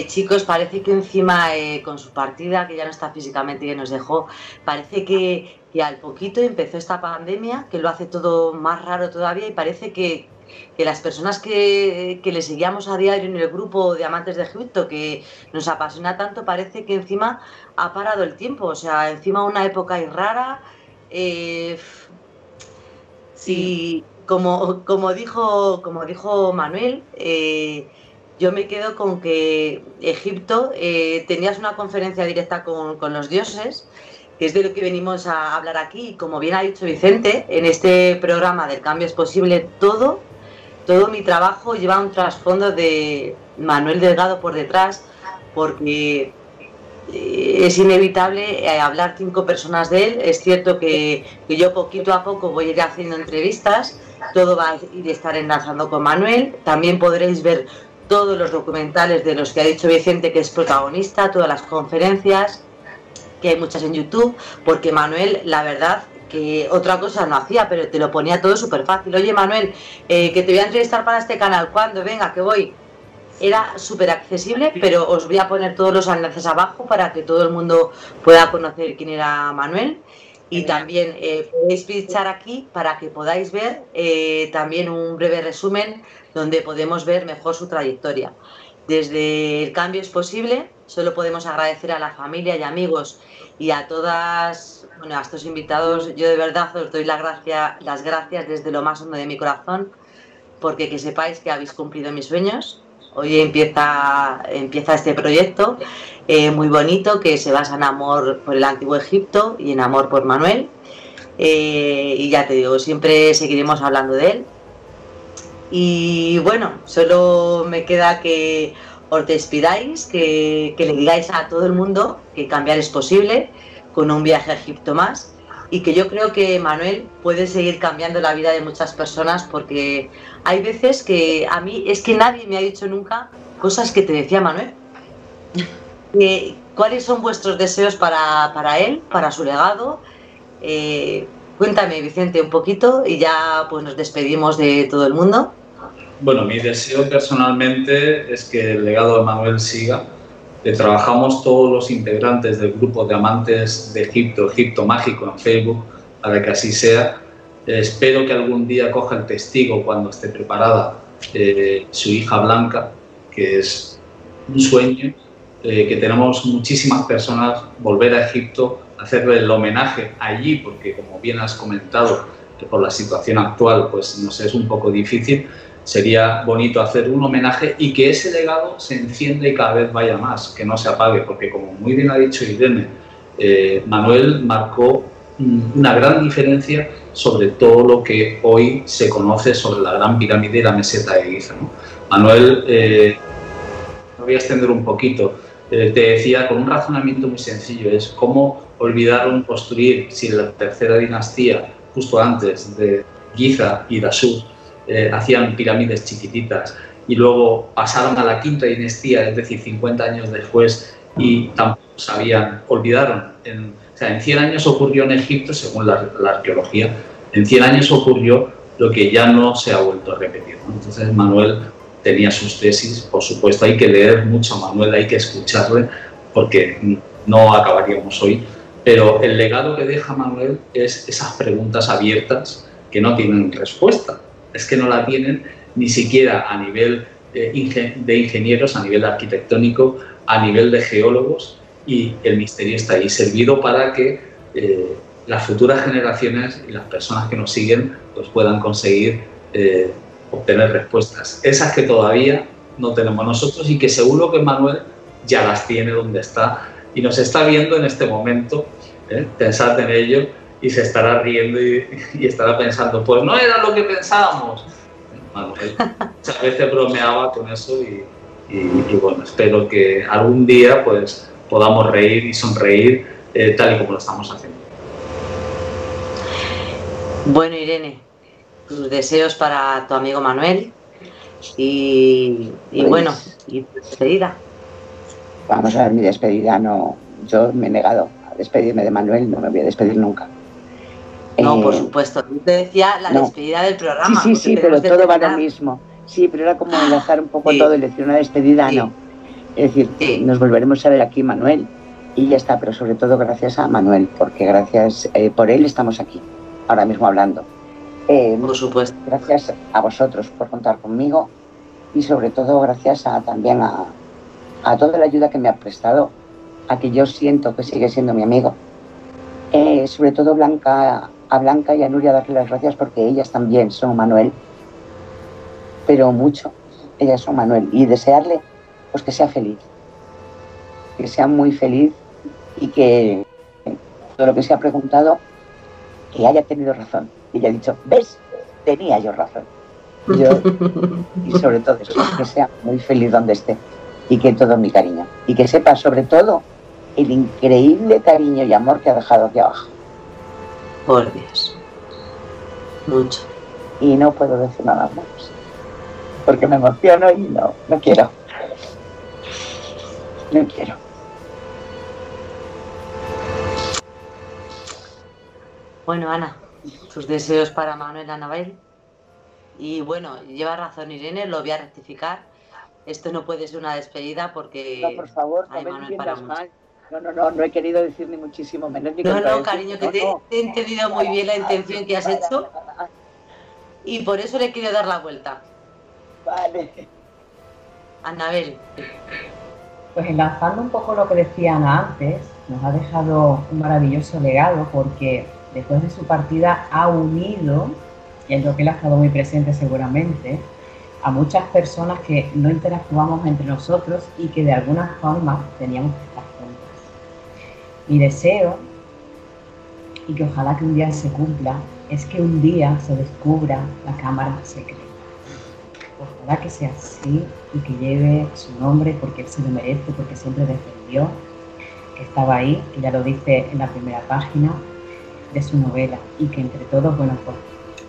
chicos, parece que encima con su partida, que ya no está físicamente y que nos dejó, parece que y al poquito empezó esta pandemia, que lo hace todo más raro todavía y parece que, las personas que, le seguíamos a diario en el grupo de amantes de Egipto, que nos apasiona tanto, parece que encima ha parado el tiempo, o sea, encima una época rara. Eh, sí, como, como, dijo, como dijo Manuel, eh, yo me quedo con que Egipto, eh, tenías una conferencia directa con, con los dioses, que es de lo que venimos a hablar aquí. Como bien ha dicho Vicente, en este programa del cambio es posible todo, todo mi trabajo lleva un trasfondo de Manuel Delgado por detrás, porque eh, es inevitable eh, hablar cinco personas de él. Es cierto que, yo poquito a poco voy a ir haciendo entrevistas, todo va a ir estar enlazando con Manuel. También podréis ver todos los documentales de los que ha dicho Vicente que es protagonista, todas las conferencias, que hay muchas en YouTube, porque Manuel, la verdad, que otra cosa no hacía, pero te lo ponía todo súper fácil. Oye, Manuel, eh, que te voy a entrevistar para este canal, ¿cuándo? Venga, que voy era súper accesible, pero os voy a poner todos los enlaces abajo para que todo el mundo pueda conocer quién era Manuel. Y también eh, podéis pinchar aquí para que podáis ver eh, también un breve resumen donde podemos ver mejor su trayectoria. Desde el cambio es posible, solo podemos agradecer a la familia y amigos y a todas, bueno, a estos invitados. Yo de verdad os doy la gracia, las gracias desde lo más hondo de mi corazón, porque que sepáis que habéis cumplido mis sueños Hoy empieza, empieza este proyecto eh, muy bonito que se basa en amor por el antiguo Egipto y en amor por Manuel. Eh, y ya te digo, siempre seguiremos hablando de él. Y bueno, solo me queda que os despidáis, que, que le digáis a todo el mundo que cambiar es posible con un viaje a Egipto más y que yo creo que Manuel puede seguir cambiando la vida de muchas personas porque hay veces que a mí es que nadie me ha dicho nunca cosas que te decía Manuel. ¿Cuáles son vuestros deseos para, él, para su legado? Eh, cuéntame, Vicente, un poquito y ya pues nos despedimos de todo el mundo. Bueno, mi deseo personalmente es que el legado de Manuel siga trabajamos todos los integrantes del grupo de amantes de Egipto, Egipto Mágico en Facebook, para que así sea. Eh, espero que algún día coja el testigo cuando esté preparada eh, su hija Blanca, que es un sueño, eh, que tenemos muchísimas personas volver a Egipto, hacerle el homenaje allí, porque como bien has comentado, por la situación actual pues nos es un poco difícil, sería bonito hacer un homenaje y que ese legado se encienda y cada vez vaya más, que no se apague, porque como muy bien ha dicho Irene, eh, Manuel marcó una gran diferencia sobre todo lo que hoy se conoce sobre la gran pirámide y la meseta de Giza. Manuel, eh, voy a extender un poquito, eh, te decía con un razonamiento muy sencillo, es cómo olvidaron construir, si la tercera dinastía, justo antes de Giza y Dashur, eh, hacían pirámides chiquititas y luego pasaron a la quinta dinastía, es decir, 50 años después, y tampoco sabían, olvidaron. En, o sea, en 100 años ocurrió en Egipto, según la, arqueología, en 100 años ocurrió lo que ya no se ha vuelto a repetir. Entonces Manuel tenía sus tesis, por supuesto, hay que leer mucho a Manuel, hay que escucharle, porque no acabaríamos hoy. Pero el legado que deja Manuel es esas preguntas abiertas que no tienen respuesta es que no la tienen ni siquiera a nivel eh, de ingenieros, a nivel arquitectónico, a nivel de geólogos y el misterio está ahí servido para que eh, las futuras generaciones y las personas que nos siguen pues puedan conseguir eh, obtener respuestas. Esas que todavía no tenemos nosotros y que seguro que Manuel ya las tiene donde está y nos está viendo en este momento. Pensad en ello y se estará riendo y, estará pensando, pues no era lo que pensábamos. muchas veces bromeaba con eso y, bueno, espero que algún día pues podamos reír y sonreír eh, tal y como lo estamos haciendo. Bueno, Irene, tus deseos para tu amigo Manuel y, y pues bueno, y tu despedida. Vamos a ver, mi despedida no, yo me he negado a despedirme de Manuel, no me voy a despedir nunca. No, por eh, supuesto. Te decía la despedida del programa. Sí, sí, sí, pero todo va lo mismo. Sí, pero era como enlazar un poco todo y decir una despedida, no. Es decir, nos volveremos a ver aquí, Manuel, y ya está, pero sobre todo gracias a Manuel, porque gracias eh, por él estamos aquí, ahora mismo hablando. Eh, por supuesto. Gracias a vosotros por contar conmigo y sobre todo gracias a, también a, a toda la ayuda que me ha prestado, a que yo siento que sigue siendo mi amigo. sobre todo Blanca a Blanca y a Nuria darle las gracias porque ellas también son Manuel, pero mucho, ellas son Manuel, y desearle pues que sea feliz, que sea muy feliz y que todo lo que se ha preguntado, que haya tenido razón. Y ella ha dicho, ¿ves? Tenía yo razón. Yo, y sobre todo eso, que sea muy feliz donde esté y que todo mi cariño. Y que sepa sobre todo el increíble cariño y amor que ha dejado aquí abajo. Por Dios. Mucho. Y no puedo decir nada más. Porque me emociono y no, no quiero. No quiero. Bueno, Ana, tus deseos para Manuel Anabel. Y bueno, lleva razón Irene, lo voy a rectificar. Esto no puede ser una despedida porque No, por favor, no hay Manuel para mucho. mal. No, no, no, no he querido decir ni muchísimo menos. ni No, no, cariño, que No, te, no. te he entendido muy bien la intención que has Vale, hecho y por eso le quiero dar la vuelta. Vale. Anabel, Pues enlazando un poco lo que decía Ana antes, nos ha dejado un maravilloso legado porque después de su partida ha unido, y en lo que él ha estado muy presente seguramente, a muchas personas que no interactuamos entre nosotros y que de alguna forma teníamos que. Mi deseo, y que ojalá que un día se cumpla, es que un día se descubra la cámara secreta. Ojalá que sea así y que lleve su nombre porque él se lo merece, porque siempre defendió, que estaba ahí, que ya lo dice en la primera página de su novela, y que entre todos, bueno, pues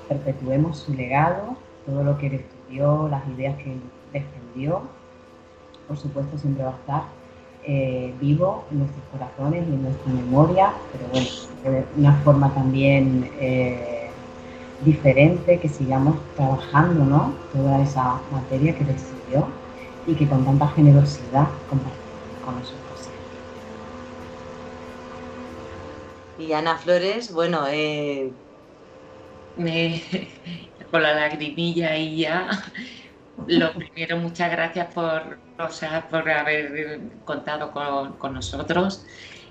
perpetuemos su legado, todo lo que él estudió, las ideas que él defendió, por supuesto siempre va a estar eh, vivo en nuestros corazones y en nuestra memoria, pero bueno, de una forma también eh, diferente, que sigamos trabajando, ¿no? Toda esa materia que estudió y que con tanta generosidad compartimos con nosotros. y Ana Flores, bueno, eh, me, con la lagrimilla ahí ya. Lo primero, muchas gracias por, o sea, por haber contado con, con nosotros.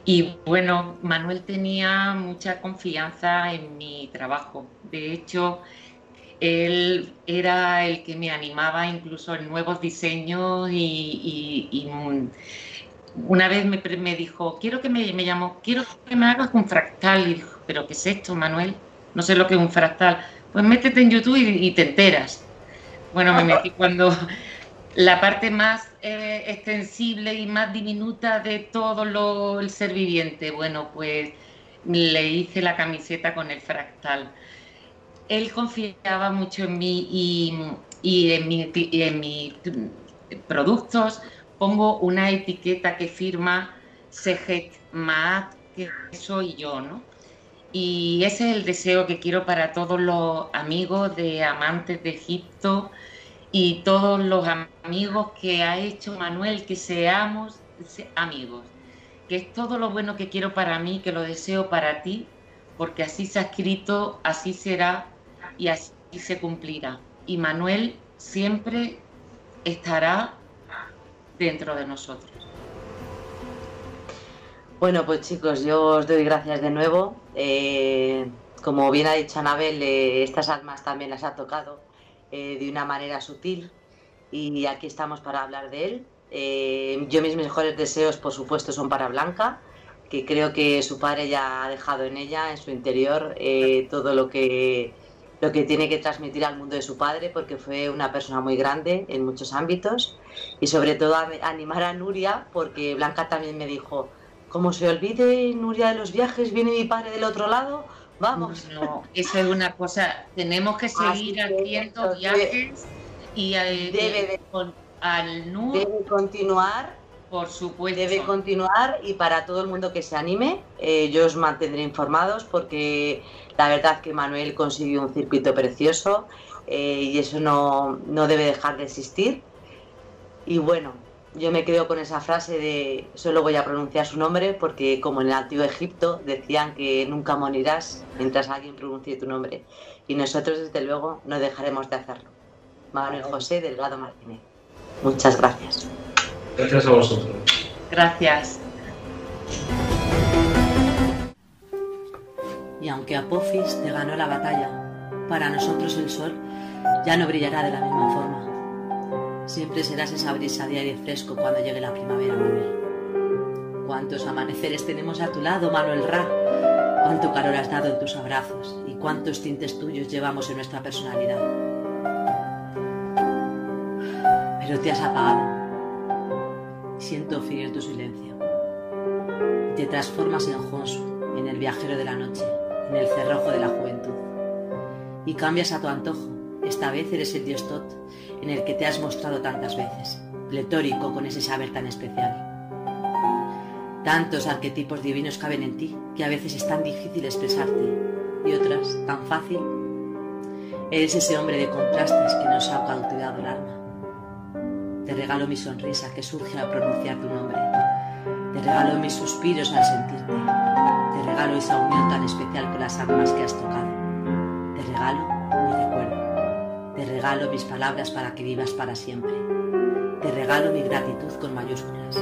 Y bueno, Manuel tenía mucha confianza en mi trabajo. De hecho, él era el que me animaba incluso en nuevos diseños y, una vez me, me dijo, quiero que me, me llamó, quiero que me hagas un fractal. Y dijo, ¿pero qué es esto, Manuel? No sé lo que es un fractal. Pues métete en YouTube y, y te enteras. Bueno, me metí cuando la parte más eh, extensible y más diminuta de todo lo, el ser viviente. Bueno, pues le hice la camiseta con el fractal. Él confiaba mucho en mí y, en, mis productos pongo una etiqueta que firma Sejet Maat, que soy yo, ¿no? Y ese es el deseo que quiero para todos los amigos de amantes de Egipto y todos los am- amigos que ha hecho Manuel, que seamos se- amigos. Que es todo lo bueno que quiero para mí, que lo deseo para ti, porque así se ha escrito, así será y así se cumplirá. Y Manuel siempre estará dentro de nosotros. Bueno, pues chicos, yo os doy gracias de nuevo. Eh, como bien ha dicho Anabel, eh, estas almas también las ha tocado eh, de una manera sutil y aquí estamos para hablar de él. Eh, yo mis mejores deseos, por supuesto, son para Blanca, que creo que su padre ya ha dejado en ella, en su interior, eh, todo lo que, lo que tiene que transmitir al mundo de su padre, porque fue una persona muy grande en muchos ámbitos. Y sobre todo animar a Nuria, porque Blanca también me dijo, como se olvide Nuria de los viajes, viene mi padre del otro lado, vamos. No, eso es una cosa. Tenemos que seguir que haciendo viajes y eh, debe de- con- al NUR, Debe continuar, por supuesto. debe continuar y para todo el mundo que se anime, eh, yo os mantendré informados porque la verdad que Manuel consiguió un circuito precioso eh, y eso no, no debe dejar de existir. Y bueno, yo me quedo con esa frase de solo voy a pronunciar su nombre porque como en el antiguo Egipto decían que nunca morirás mientras alguien pronuncie tu nombre. Y nosotros desde luego no dejaremos de hacerlo. Manuel José Delgado Martínez. Muchas gracias. Gracias a vosotros. Gracias. Y aunque Apophis te ganó la batalla, para nosotros el sol ya no brillará de la misma forma. Siempre serás esa brisa de aire fresco cuando llegue la primavera, Manuel. Cuántos amaneceres tenemos a tu lado, Manuel Ra. Cuánto calor has dado en tus abrazos y cuántos tintes tuyos llevamos en nuestra personalidad. Pero te has apagado. Siento frío tu silencio. Te transformas en Honsu, en el viajero de la noche, en el cerrojo de la juventud. Y cambias a tu antojo. Esta vez eres el dios Tot, en el que te has mostrado tantas veces, pletórico con ese saber tan especial. Tantos arquetipos divinos caben en ti que a veces es tan difícil expresarte y otras tan fácil. Eres ese hombre de contrastes que nos ha cautivado el alma. Te regalo mi sonrisa que surge al pronunciar tu nombre. Te regalo mis suspiros al sentirte. Te regalo esa unión tan especial con las almas que has tocado. Te regalo. Te regalo mis palabras para que vivas para siempre. Te regalo mi gratitud con mayúsculas.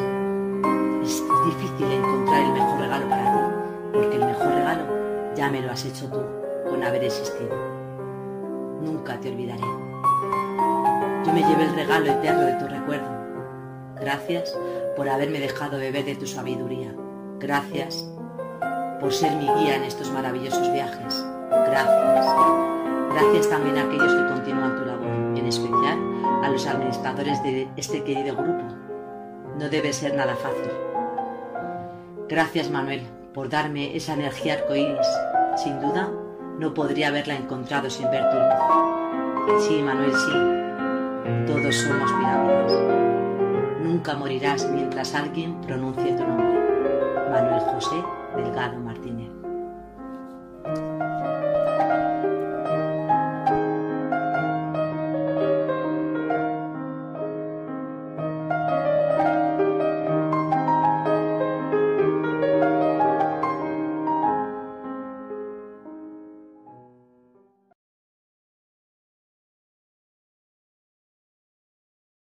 Es difícil encontrar el mejor regalo para ti, porque el mejor regalo ya me lo has hecho tú con haber existido. Nunca te olvidaré. Yo me llevé el regalo eterno de tu recuerdo. Gracias por haberme dejado beber de tu sabiduría. Gracias por ser mi guía en estos maravillosos viajes. Gracias. Gracias también a aquellos que continúan tu labor, en especial a los administradores de este querido grupo. No debe ser nada fácil. Gracias Manuel por darme esa energía arcoíris. Sin duda, no podría haberla encontrado sin ver tu luz. Sí, Manuel, sí. Todos somos pirámides. Nunca morirás mientras alguien pronuncie tu nombre. Manuel José Delgado Martínez.